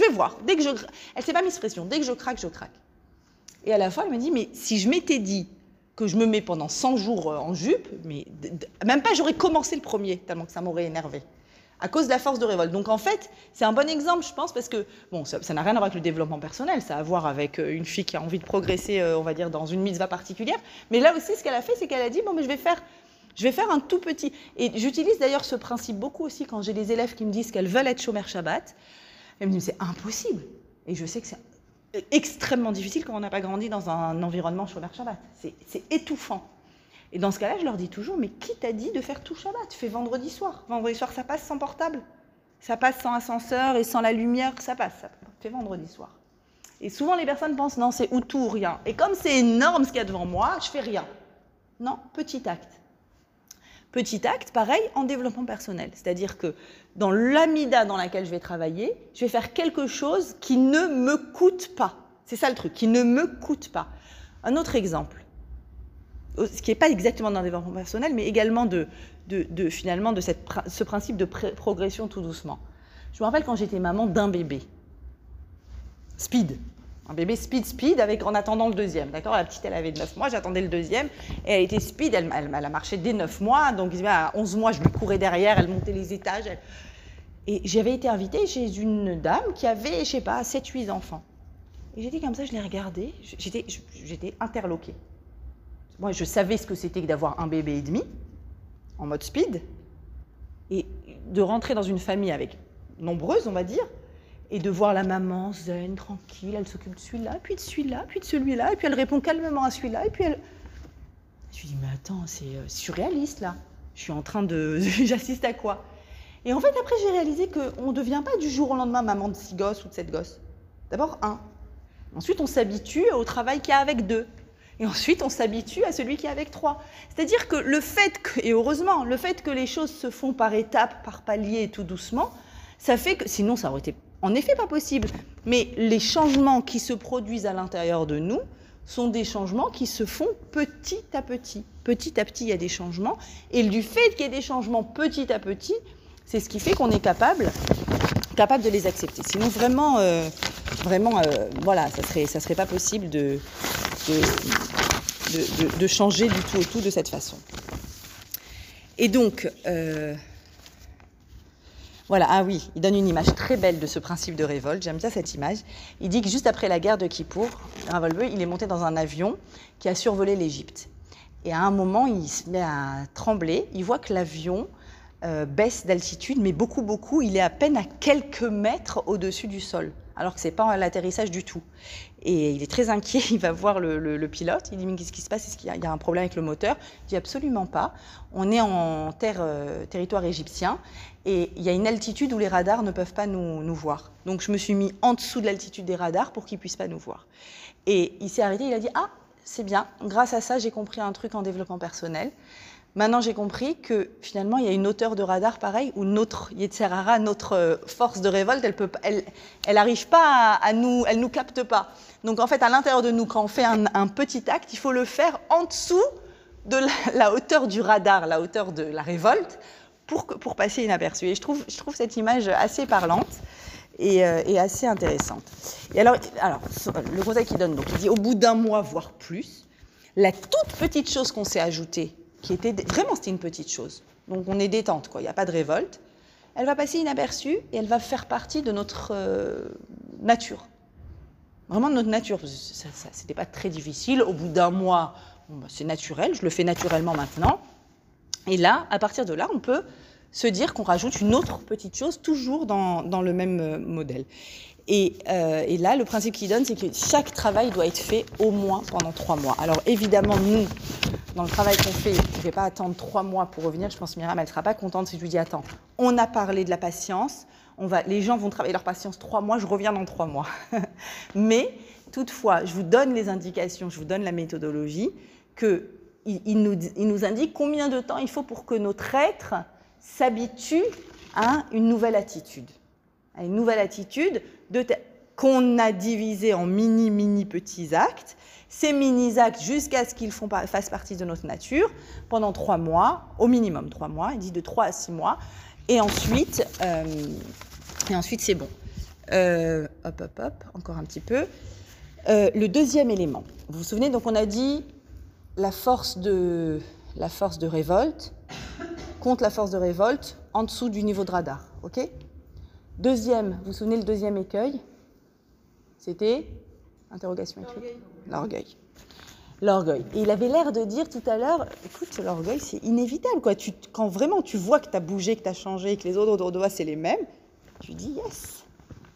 vais, voir. Dès que je. Elle s'est pas mise pression. Dès que je craque, je craque. Et à la fin, elle me dit, mais si je m'étais dit que je me mets pendant 100 jours euh, en jupe, mais même pas, j'aurais commencé le premier, tellement que ça m'aurait énervé. À cause de la force de révolte. Donc en fait, c'est un bon exemple, je pense, parce que, bon, ça n'a rien à voir avec le développement personnel, ça a à voir avec euh, une fille qui a envie de progresser, euh, on va dire, dans une mitzvah particulière. Mais là aussi, ce qu'elle a fait, c'est qu'elle a dit, bon, mais je vais faire... Je vais faire un tout petit. Et j'utilise d'ailleurs ce principe beaucoup aussi quand j'ai des élèves qui me disent qu'elles veulent être chômeurs Shabbat. Elles me disent c'est impossible. Et je sais que c'est extrêmement difficile quand on n'a pas grandi dans un environnement chômeur Shabbat. C'est étouffant. Et dans ce cas-là, je leur dis toujours, mais qui t'a dit de faire tout Shabbat? Fais vendredi soir. Vendredi soir, ça passe sans portable. Ça passe sans ascenseur et sans la lumière, ça passe. Ça Fais vendredi soir. Et souvent, les personnes pensent, non, c'est ou tout ou rien. Et comme c'est énorme ce qu'il y a devant moi, je fais rien. Non, petit acte. Petit acte, pareil, en développement personnel. C'est-à-dire que dans l'amida dans laquelle je vais travailler, je vais faire quelque chose qui ne me coûte pas. C'est ça le truc, qui ne me coûte pas. Un autre exemple ce qui n'est pas exactement dans le développement personnel, mais également de, finalement de ce principe de progression tout doucement. Je me rappelle quand j'étais maman d'un bébé, speed, un bébé speed speed avec en attendant le deuxième, d'accord La petite elle avait 9 mois, j'attendais le deuxième elle était speed, elle, elle, a marché dès 9 mois, donc à 11 mois je lui courais derrière, elle montait les étages. Et j'avais été invitée chez une dame qui avait, je sais pas, 7-8 enfants. Et j'étais comme ça, je l'ai regardée, j'étais interloquée. Moi, je savais ce que c'était que d'avoir un bébé et demi, en mode speed, et de rentrer dans une famille avec nombreuse, on va dire, et de voir la maman zen, tranquille, elle s'occupe de celui-là, puis de celui-là, puis de celui-là, et puis elle répond calmement à celui-là, et puis elle... Je lui dis, mais attends, c'est euh, surréaliste là. Je suis en train de... J'assiste à quoi? Et en fait, après, j'ai réalisé qu'on ne devient pas du jour au lendemain maman de six gosses ou de sept gosses. D'abord, un. Ensuite, on s'habitue au travail qu'il y a avec deux. Et ensuite, on s'habitue à celui qui est avec trois. C'est-à-dire que le fait, et heureusement, le fait que les choses se font par étapes, par paliers, tout doucement, ça fait que, sinon ça aurait été en effet pas possible. Mais les changements qui se produisent à l'intérieur de nous sont des changements qui se font petit à petit. Petit à petit, il y a des changements. Et du fait qu'il y ait des changements petit à petit, c'est ce qui fait qu'on est capable, capable de les accepter. Sinon, vraiment, euh, vraiment, euh, voilà, ça serait, ça serait pas possible de, de, changer du tout au tout de cette façon. Et donc, euh, voilà, ah oui, il donne une image très belle de ce principe de révolte, j'aime bien cette image. Il dit que juste après la guerre de Kippour, Ravolbeu, il est monté dans un avion qui a survolé l'Égypte. Et à un moment, il se met à trembler, il voit que l'avion euh, baisse d'altitude, mais beaucoup, beaucoup, il est à peine à quelques mètres au-dessus du sol alors que c'est pas l'atterrissage du tout. Et il est très inquiet, il va voir le, pilote, il dit mais qu'est-ce qui se passe? Est-ce qu'il y, a un problème avec le moteur? Il dit absolument pas. On est en terre, euh, territoire égyptien et il y a une altitude où les radars ne peuvent pas nous, voir. Donc je me suis mis en dessous de l'altitude des radars pour qu'ils puissent pas nous voir. Et il s'est arrêté, il a dit ah c'est bien, grâce à ça j'ai compris un truc en développement personnel. Maintenant, j'ai compris que finalement, il y a une hauteur de radar pareil, où notre Yetzerara, notre euh, force de révolte, elle n'arrive pas à, nous, elle nous capte pas. Donc en fait, à l'intérieur de nous, quand on fait un, petit acte, il faut le faire en dessous de la, hauteur du radar, la hauteur de la révolte, pour, passer inaperçu. Et je trouve, cette image assez parlante et, euh, assez intéressante. Et alors, alors, le conseil qu'il donne, donc, il dit au bout d'un mois, voire plus, la toute petite chose qu'on s'est ajoutée qui était vraiment c'était une petite chose. Donc on est détente, quoi. Il n'y a pas de révolte. Elle va passer inaperçue et elle va faire partie de notre euh, nature. Vraiment de notre nature. Ce n'était pas très difficile. Au bout d'un mois, bah, c'est naturel. Je le fais naturellement maintenant. Et là, à partir de là, on peut se dire qu'on rajoute une autre petite chose, toujours dans, dans le même euh, Euh, et, là, le principe qu'il donne, c'est que chaque travail doit être fait au moins pendant trois mois. Alors évidemment, nous, dans le travail qu'on fait, je ne vais pas attendre trois mois pour revenir. Je pense que Myriam, elle ne sera pas contente si je lui dis, attends, on a parlé de la patience, les gens vont travailler leur patience trois mois, je reviens dans trois mois. Mais toutefois, je vous donne les indications, je vous donne la méthodologie, qu'il il nous, nous indique combien de temps il faut pour que notre être s'habitue à une nouvelle attitude à une nouvelle attitude qu'on a divisé en mini, mini petits actes. Ces mini-actes, jusqu'à ce qu'ils fassent partie de notre nature, pendant trois mois, au minimum trois mois, il dit de trois à six mois, et ensuite, euh, et ensuite c'est bon. Euh, hop, hop, hop, encore un petit peu. Euh, le deuxième élément, vous vous souvenez, donc on a dit la force de, la force de révolte contre la force de révolte, en dessous du niveau de radar. OK? Deuxième, vous vous souvenez le deuxième écueil C'était Interrogation écrite L'orgueil. L'orgueil. Et il avait l'air de dire tout à l'heure, écoute, l'orgueil, c'est inévitable. Quoi. Tu, quand vraiment tu vois que tu as bougé, que tu as changé, que les autres autour de toi, c'est les mêmes, tu dis, yes,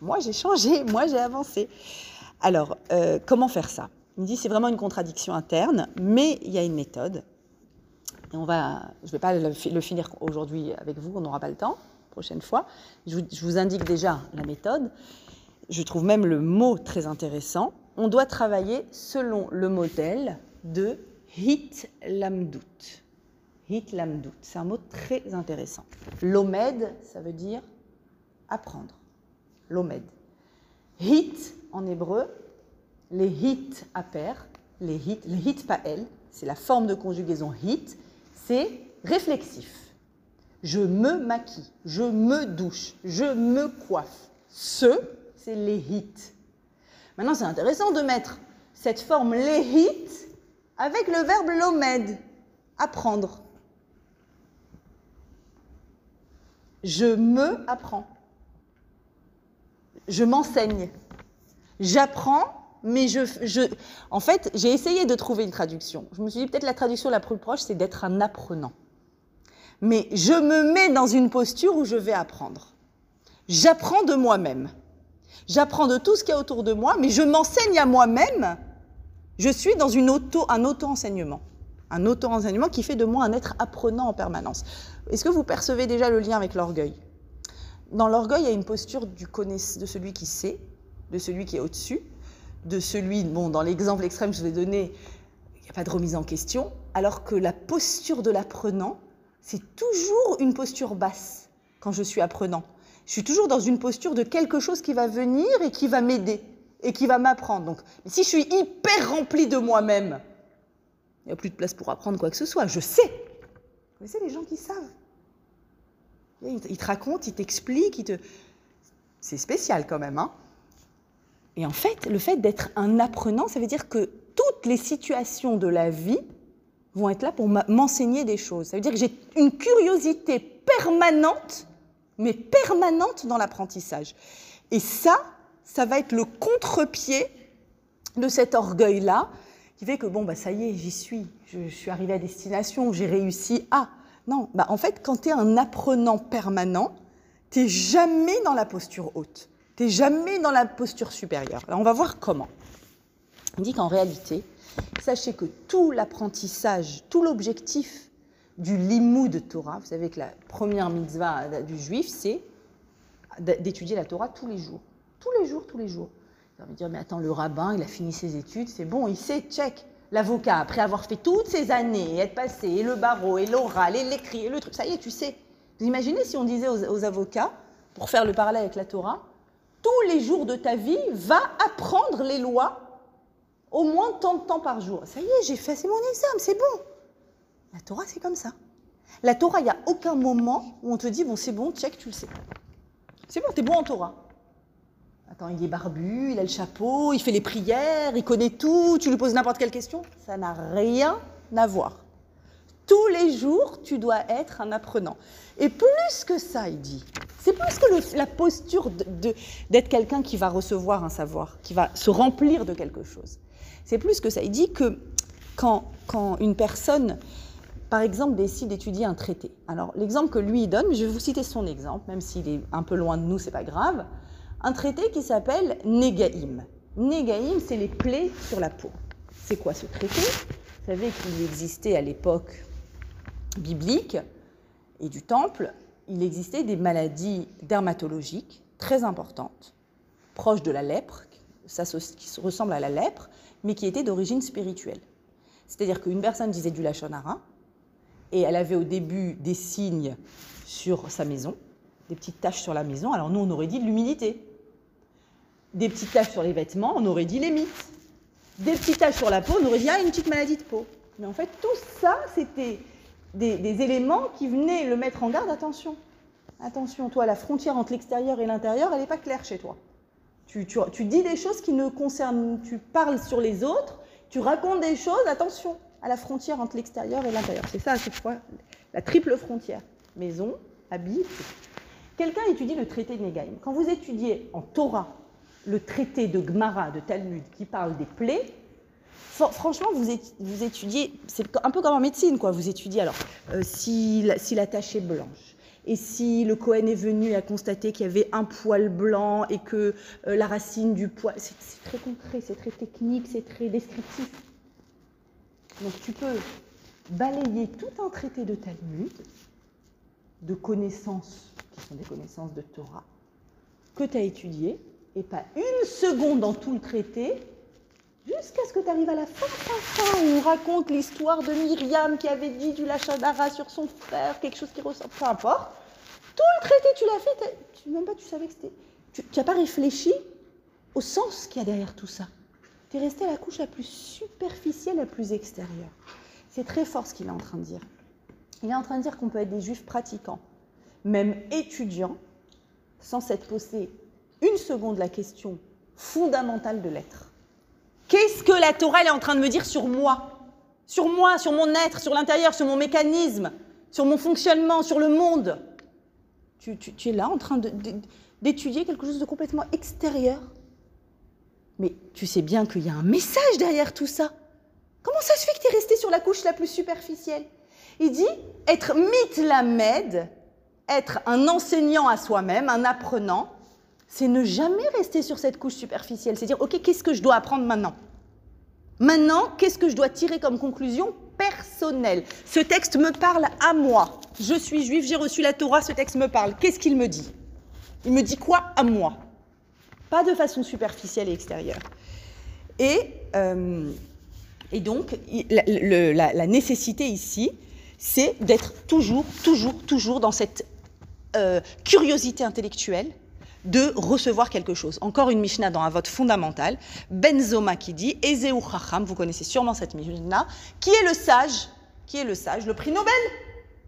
moi j'ai changé, moi j'ai avancé. Alors, euh, comment faire ça? Il me dit, c'est vraiment une contradiction interne, mais il y a une méthode. Et on va, je ne vais pas le, le finir aujourd'hui avec vous, on n'aura pas le temps, fois. Je vous, je vous indique déjà la méthode. Je trouve même le mot très intéressant. On doit travailler selon le modèle de Hit Lamdout. Hit Lamdout, c'est un mot très intéressant. L'omed, ça veut dire apprendre. L'omed. Hit, en hébreu, les hit à pair, les hit, les hit pael, c'est la forme de conjugaison hit, c'est réflexif. Je me maquille, je me douche, je me coiffe. Ce, c'est les hits. Maintenant, c'est intéressant de mettre cette forme les hits avec le verbe lomed, apprendre. Je me apprends. Je m'enseigne. J'apprends, mais je, je, En fait, j'ai essayé de trouver une traduction. Je me suis dit, peut-être la traduction la plus proche, c'est d'être un apprenant. Mais je me mets dans une posture où je vais apprendre. J'apprends de moi-même. J'apprends de tout ce qu'il y a autour de moi, mais je m'enseigne à moi-même. Je suis dans un auto-enseignement. Un auto-enseignement qui fait de moi un être apprenant en permanence. Est-ce que vous percevez déjà le lien avec l'orgueil? Dans l'orgueil, il y a une posture de celui qui sait, de celui qui est au-dessus, de celui, bon, dans l'exemple extrême que je vais donner, il n'y a pas de remise en question, alors que la posture de l'apprenant, c'est toujours une posture basse quand je suis apprenant. Je suis toujours dans une posture de quelque chose qui va venir et qui va m'aider et qui va m'apprendre. Donc, si je suis hyper rempli de moi-même, il n'y a plus de place pour apprendre quoi que ce soit. Je sais. Vous connaissez les gens qui savent? Ils te racontent, ils t'expliquent, ils te... c'est spécial quand même. Hein et en fait, le fait d'être un apprenant, ça veut dire que toutes les situations de la vie vont être là pour m'enseigner des choses. Ça veut dire que j'ai une curiosité permanente, mais permanente dans l'apprentissage. Et ça, ça va être le contre-pied de cet orgueil-là, qui fait que, bon, bah, ça y est, j'y suis, je, suis arrivé à destination, j'ai réussi à. Non, bah, en fait, quand tu es un apprenant permanent, tu n'es jamais dans la posture haute. Tu n'es jamais dans la posture supérieure. Alors, on va voir comment. On dit qu'en réalité, sachez que tout l'apprentissage, tout l'objectif du limoud Torah, vous savez que la première mitzvah du juif, c'est d'étudier la Torah tous les jours. Tous les jours, tous les jours. Vous allez me dire, mais attends, le rabbin, il a fini ses études, c'est bon, il sait, check. L'avocat, après avoir fait toutes ces années, être passé, et le barreau, et l'oral, et l'écrit, et le truc, ça y est, tu sais. Vous imaginez si on disait aux, aux, avocats, pour faire le parallèle avec la Torah, tous les jours de ta vie, va apprendre les lois au moins tant de temps par jour. Ça y est, j'ai fait, mon examen, c'est bon. La Torah, c'est comme ça. La Torah, il n'y a aucun moment où on te dit, bon, c'est bon, check, tu le sais. C'est bon, t'es bon en Torah. Attends, il est barbu, il a le chapeau, il fait les prières, il connaît tout, tu lui poses n'importe quelle question. Ça n'a rien à voir. Tous les jours, tu dois être un apprenant. Et plus que ça, il dit, c'est plus que la posture d'être quelqu'un qui va recevoir un savoir, qui va se remplir de quelque chose. C'est plus que ça. Il dit que quand, quand une personne, par exemple, décide d'étudier un traité. Alors, l'exemple que lui donne, je vais vous citer son exemple, même s'il est un peu loin de nous, c'est pas grave. Un traité qui s'appelle Négaïm. Négaïm, c'est les plaies sur la peau. C'est quoi ce traité? Vous savez qu'il existait à l'époque biblique et du temple, il existait des maladies dermatologiques très importantes, proches de la lèpre, qui ressemble à la lèpre, mais qui étaient d'origine spirituelle. C'est-à-dire qu'une personne disait du lachonara, et elle avait au début des signes sur sa maison, des petites taches sur la maison. Alors nous, on aurait dit de l'humidité. Des petites taches sur les vêtements, on aurait dit les mythes. Des petites taches sur la peau, on aurait dit ah, une petite maladie de peau. Mais en fait, tout ça, c'était des, des, éléments qui venaient le mettre en garde. Attention, attention, toi, la frontière entre l'extérieur et l'intérieur, elle n'est pas claire chez toi. Tu, dis des choses qui ne concernent, tu parles sur les autres, tu racontes des choses, attention à la frontière entre l'extérieur et l'intérieur. C'est ça à chaque fois, la triple frontière. Maison, habillé. Quelqu'un étudie le traité de Negaïm. Quand vous étudiez en Torah le traité de Gemara, de Talmud, qui parle des plaies, franchement, vous, vous étudiez, c'est un peu comme en médecine, quoi. Vous étudiez alors euh, si, la, si la tache est blanche, et si le Cohen est venu à constater qu'il y avait un poil blanc et que euh, la racine du poil, c'est très concret, c'est très technique, c'est très descriptif. Donc tu peux balayer tout un traité de Talmud, de connaissances qui sont des connaissances de Torah, que tu as étudié, et pas une seconde dans tout le traité, jusqu'à ce que tu arrives à la fin, fin, fin, où on raconte l'histoire de Myriam qui avait dit du lachadara sur son frère, quelque chose qui ressemble, peu importe. Tout le traité, tu l'as fait, tu, même pas tu savais que c'était... Tu n'as pas réfléchi au sens qu'il y a derrière tout ça. Tu es resté à la couche la plus superficielle, la plus extérieure. C'est très fort ce qu'il est en train de dire. Il est en train de dire qu'on peut être des juifs pratiquants, même étudiants, sans s'être posé une seconde la question fondamentale de l'être. Qu'est-ce que la Torah est en train de me dire sur moi? Sur moi, sur mon être, sur l'intérieur, sur mon mécanisme, sur mon fonctionnement, sur le monde? Tu, es là en train d'étudier quelque chose de complètement extérieur. Mais tu sais bien qu'il y a un message derrière tout ça. Comment ça se fait que tu es resté sur la couche la plus superficielle? Il dit être mitlamed, être un enseignant à soi-même, un apprenant, c'est ne jamais rester sur cette couche superficielle. C'est dire, OK, qu'est-ce que je dois apprendre maintenant? Maintenant, qu'est-ce que je dois tirer comme conclusion? Personnelle Ce texte me parle à moi. Je suis juif, j'ai reçu la Torah, ce texte me parle. Qu'est-ce qu'il me dit? Il me dit quoi à moi? Pas de façon superficielle et extérieure. Et, euh, donc, la, nécessité ici, c'est d'être toujours, toujours, toujours dans cette euh, curiosité intellectuelle de recevoir quelque chose. Encore une Mishnah dans un vote fondamental, Benzoma qui dit, Ezeu Chacham, vous connaissez sûrement cette Mishnah, qui est le sage Qui est le sage Le prix Nobel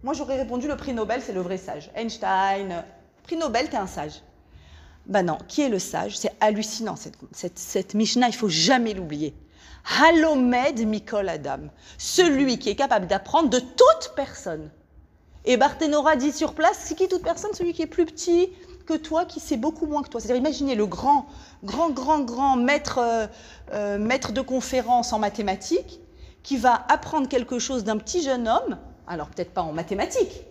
Moi j'aurais répondu, le prix Nobel c'est le vrai sage. Einstein, prix Nobel, t'es un sage. Ben non, qui est le sage? C'est hallucinant cette, cette, cette Mishnah, il faut jamais l'oublier. Halomed Mikol Adam, celui qui est capable d'apprendre de toute personne. Et Barthénora dit sur place, c'est qui toute personne? Celui qui est plus petit, que toi qui sais beaucoup moins que toi. C'est-à-dire, imaginez le grand, grand, grand, grand maître, euh, euh, maître de conférence en mathématiques qui va apprendre quelque chose d'un petit jeune homme, alors peut-être pas en mathématiques,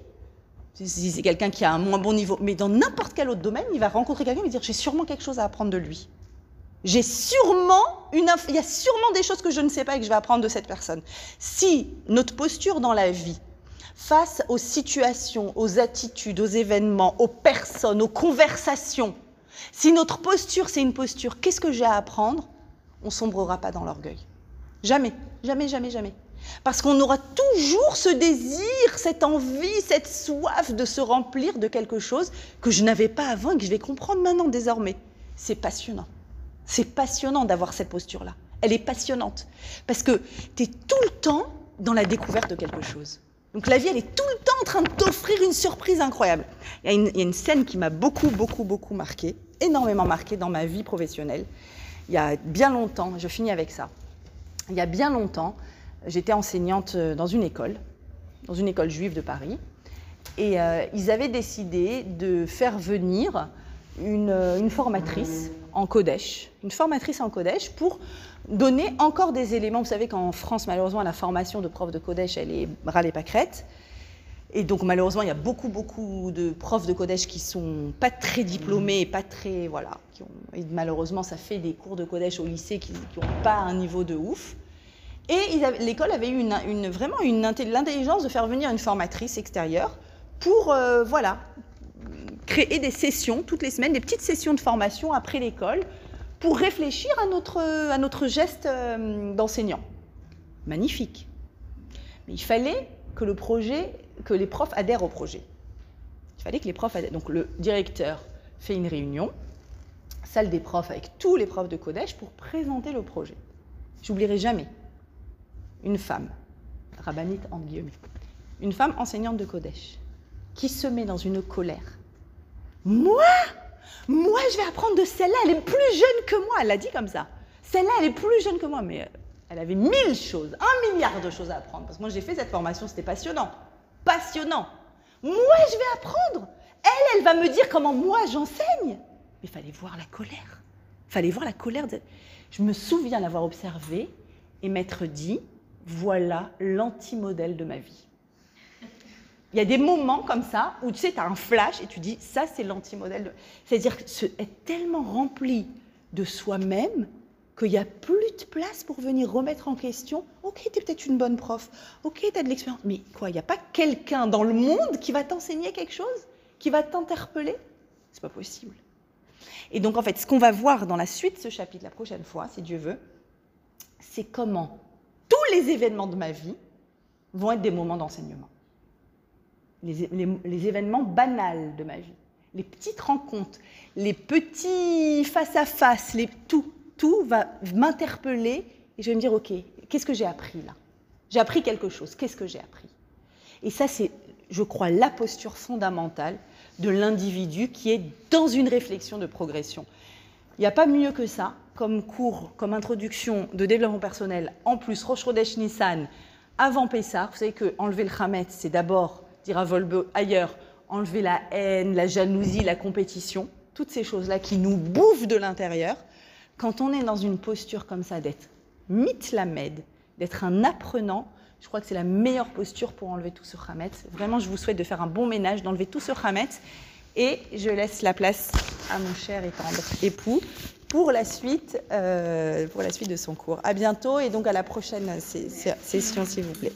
si c'est quelqu'un qui a un moins bon niveau, mais dans n'importe quel autre domaine, il va rencontrer quelqu'un et dire j'ai sûrement quelque chose à apprendre de lui. J'ai sûrement une il y a sûrement des choses que je ne sais pas et que je vais apprendre de cette personne. Si notre posture dans la vie face aux situations, aux attitudes, aux événements, aux personnes, aux conversations, si notre posture, c'est une posture, qu'est-ce que j'ai à apprendre? On sombrera pas dans l'orgueil. Jamais, jamais, jamais, jamais. Parce qu'on aura toujours ce désir, cette envie, cette soif de se remplir de quelque chose que je n'avais pas avant et que je vais comprendre maintenant désormais. C'est passionnant. C'est passionnant d'avoir cette posture-là. Elle est passionnante. Parce que tu es tout le temps dans la découverte de quelque chose. Donc la vie, elle est tout le temps en train de t'offrir une surprise incroyable. Il y, a une, scène qui m'a beaucoup, beaucoup, beaucoup marqué, énormément marqué dans ma vie professionnelle. Il y a bien longtemps, je finis avec ça. Il y a bien longtemps, j'étais enseignante dans une école, dans une école juive de Paris, et euh, ils avaient décidé de faire venir une, une formatrice en Kodesh, une formatrice en Kodesh pour donner encore des éléments. Vous savez qu'en France, malheureusement, la formation de profs de Kodesh, elle est râlée pâquerette. Et donc, malheureusement, il y a beaucoup, beaucoup de profs de Kodesh qui sont pas très diplômés, pas très. Voilà. Qui ont, et malheureusement, ça fait des cours de Kodesh au lycée qui n'ont pas un niveau de ouf. Et l'école avait eu une, vraiment une, l'intelligence de faire venir une formatrice extérieure pour, euh, voilà, créer des sessions toutes les semaines, des petites sessions de formation après l'école pour réfléchir à notre, geste euh, d'enseignant. Magnifique. Mais il fallait que le projet, que les profs adhèrent au projet. Il fallait que les profs adhèrent. Donc le directeur fait une réunion, salle des profs avec tous les profs de Kodesh pour présenter le projet. J'oublierai jamais une femme, rabbinite en guillemets, une femme enseignante de Kodesh, qui se met dans une colère. Moi? Moi, je vais apprendre de celle-là, elle est plus jeune que moi. Elle l'a dit comme ça. Celle-là, elle est plus jeune que moi, mais euh, elle avait mille choses, un milliard de choses à apprendre. Parce que moi, j'ai fait cette formation, c'était passionnant. Passionnant. Moi, je vais apprendre. Elle, elle va me dire comment moi j'enseigne. Mais fallait voir la colère. Fallait voir la colère. Je me souviens l'avoir observé et m'être dit, voilà l'anti-modèle de ma vie. Il y a des moments comme ça où tu sais, tu as un flash et tu dis, ça c'est l'anti-modèle. C'est-à-dire être tellement rempli de soi-même qu'il n'y a plus de place pour venir remettre en question. Ok, tu es peut-être une bonne prof. Ok, tu as de l'expérience. Mais quoi, il n'y a pas quelqu'un dans le monde qui va t'enseigner quelque chose Qui va t'interpeller? C'est pas possible. Et donc, en fait, ce qu'on va voir dans la suite de ce chapitre la prochaine fois, si Dieu veut, c'est comment tous les événements de ma vie vont être des moments d'enseignement. Les, événements banals de ma vie, les petites rencontres, les petits face-à-face, tout, tout va m'interpeller et je vais me dire, OK, qu'est-ce que j'ai appris là? J'ai appris quelque chose, qu'est-ce que j'ai appris? Et ça, c'est, je crois, la posture fondamentale de l'individu qui est dans une réflexion de progression. Il n'y a pas mieux que ça comme cours, comme introduction de développement personnel, en plus Rosh Chodesh Nissan, avant Pessah. Vous savez que enlever le Hametz, c'est d'abord, dire à Volbe ailleurs, enlever la haine, la jalousie, la compétition, toutes ces choses-là qui nous bouffent de l'intérieur. Quand on est dans une posture comme ça, d'être mitlamed, d'être un apprenant, je crois que c'est la meilleure posture pour enlever tout ce Hametz. Vraiment, je vous souhaite de faire un bon ménage, d'enlever tout ce Hametz. Et je laisse la place à mon cher et tendre époux pour la suite, euh, pour la suite de son cours. À bientôt et donc à la prochaine session, s'il vous plaît.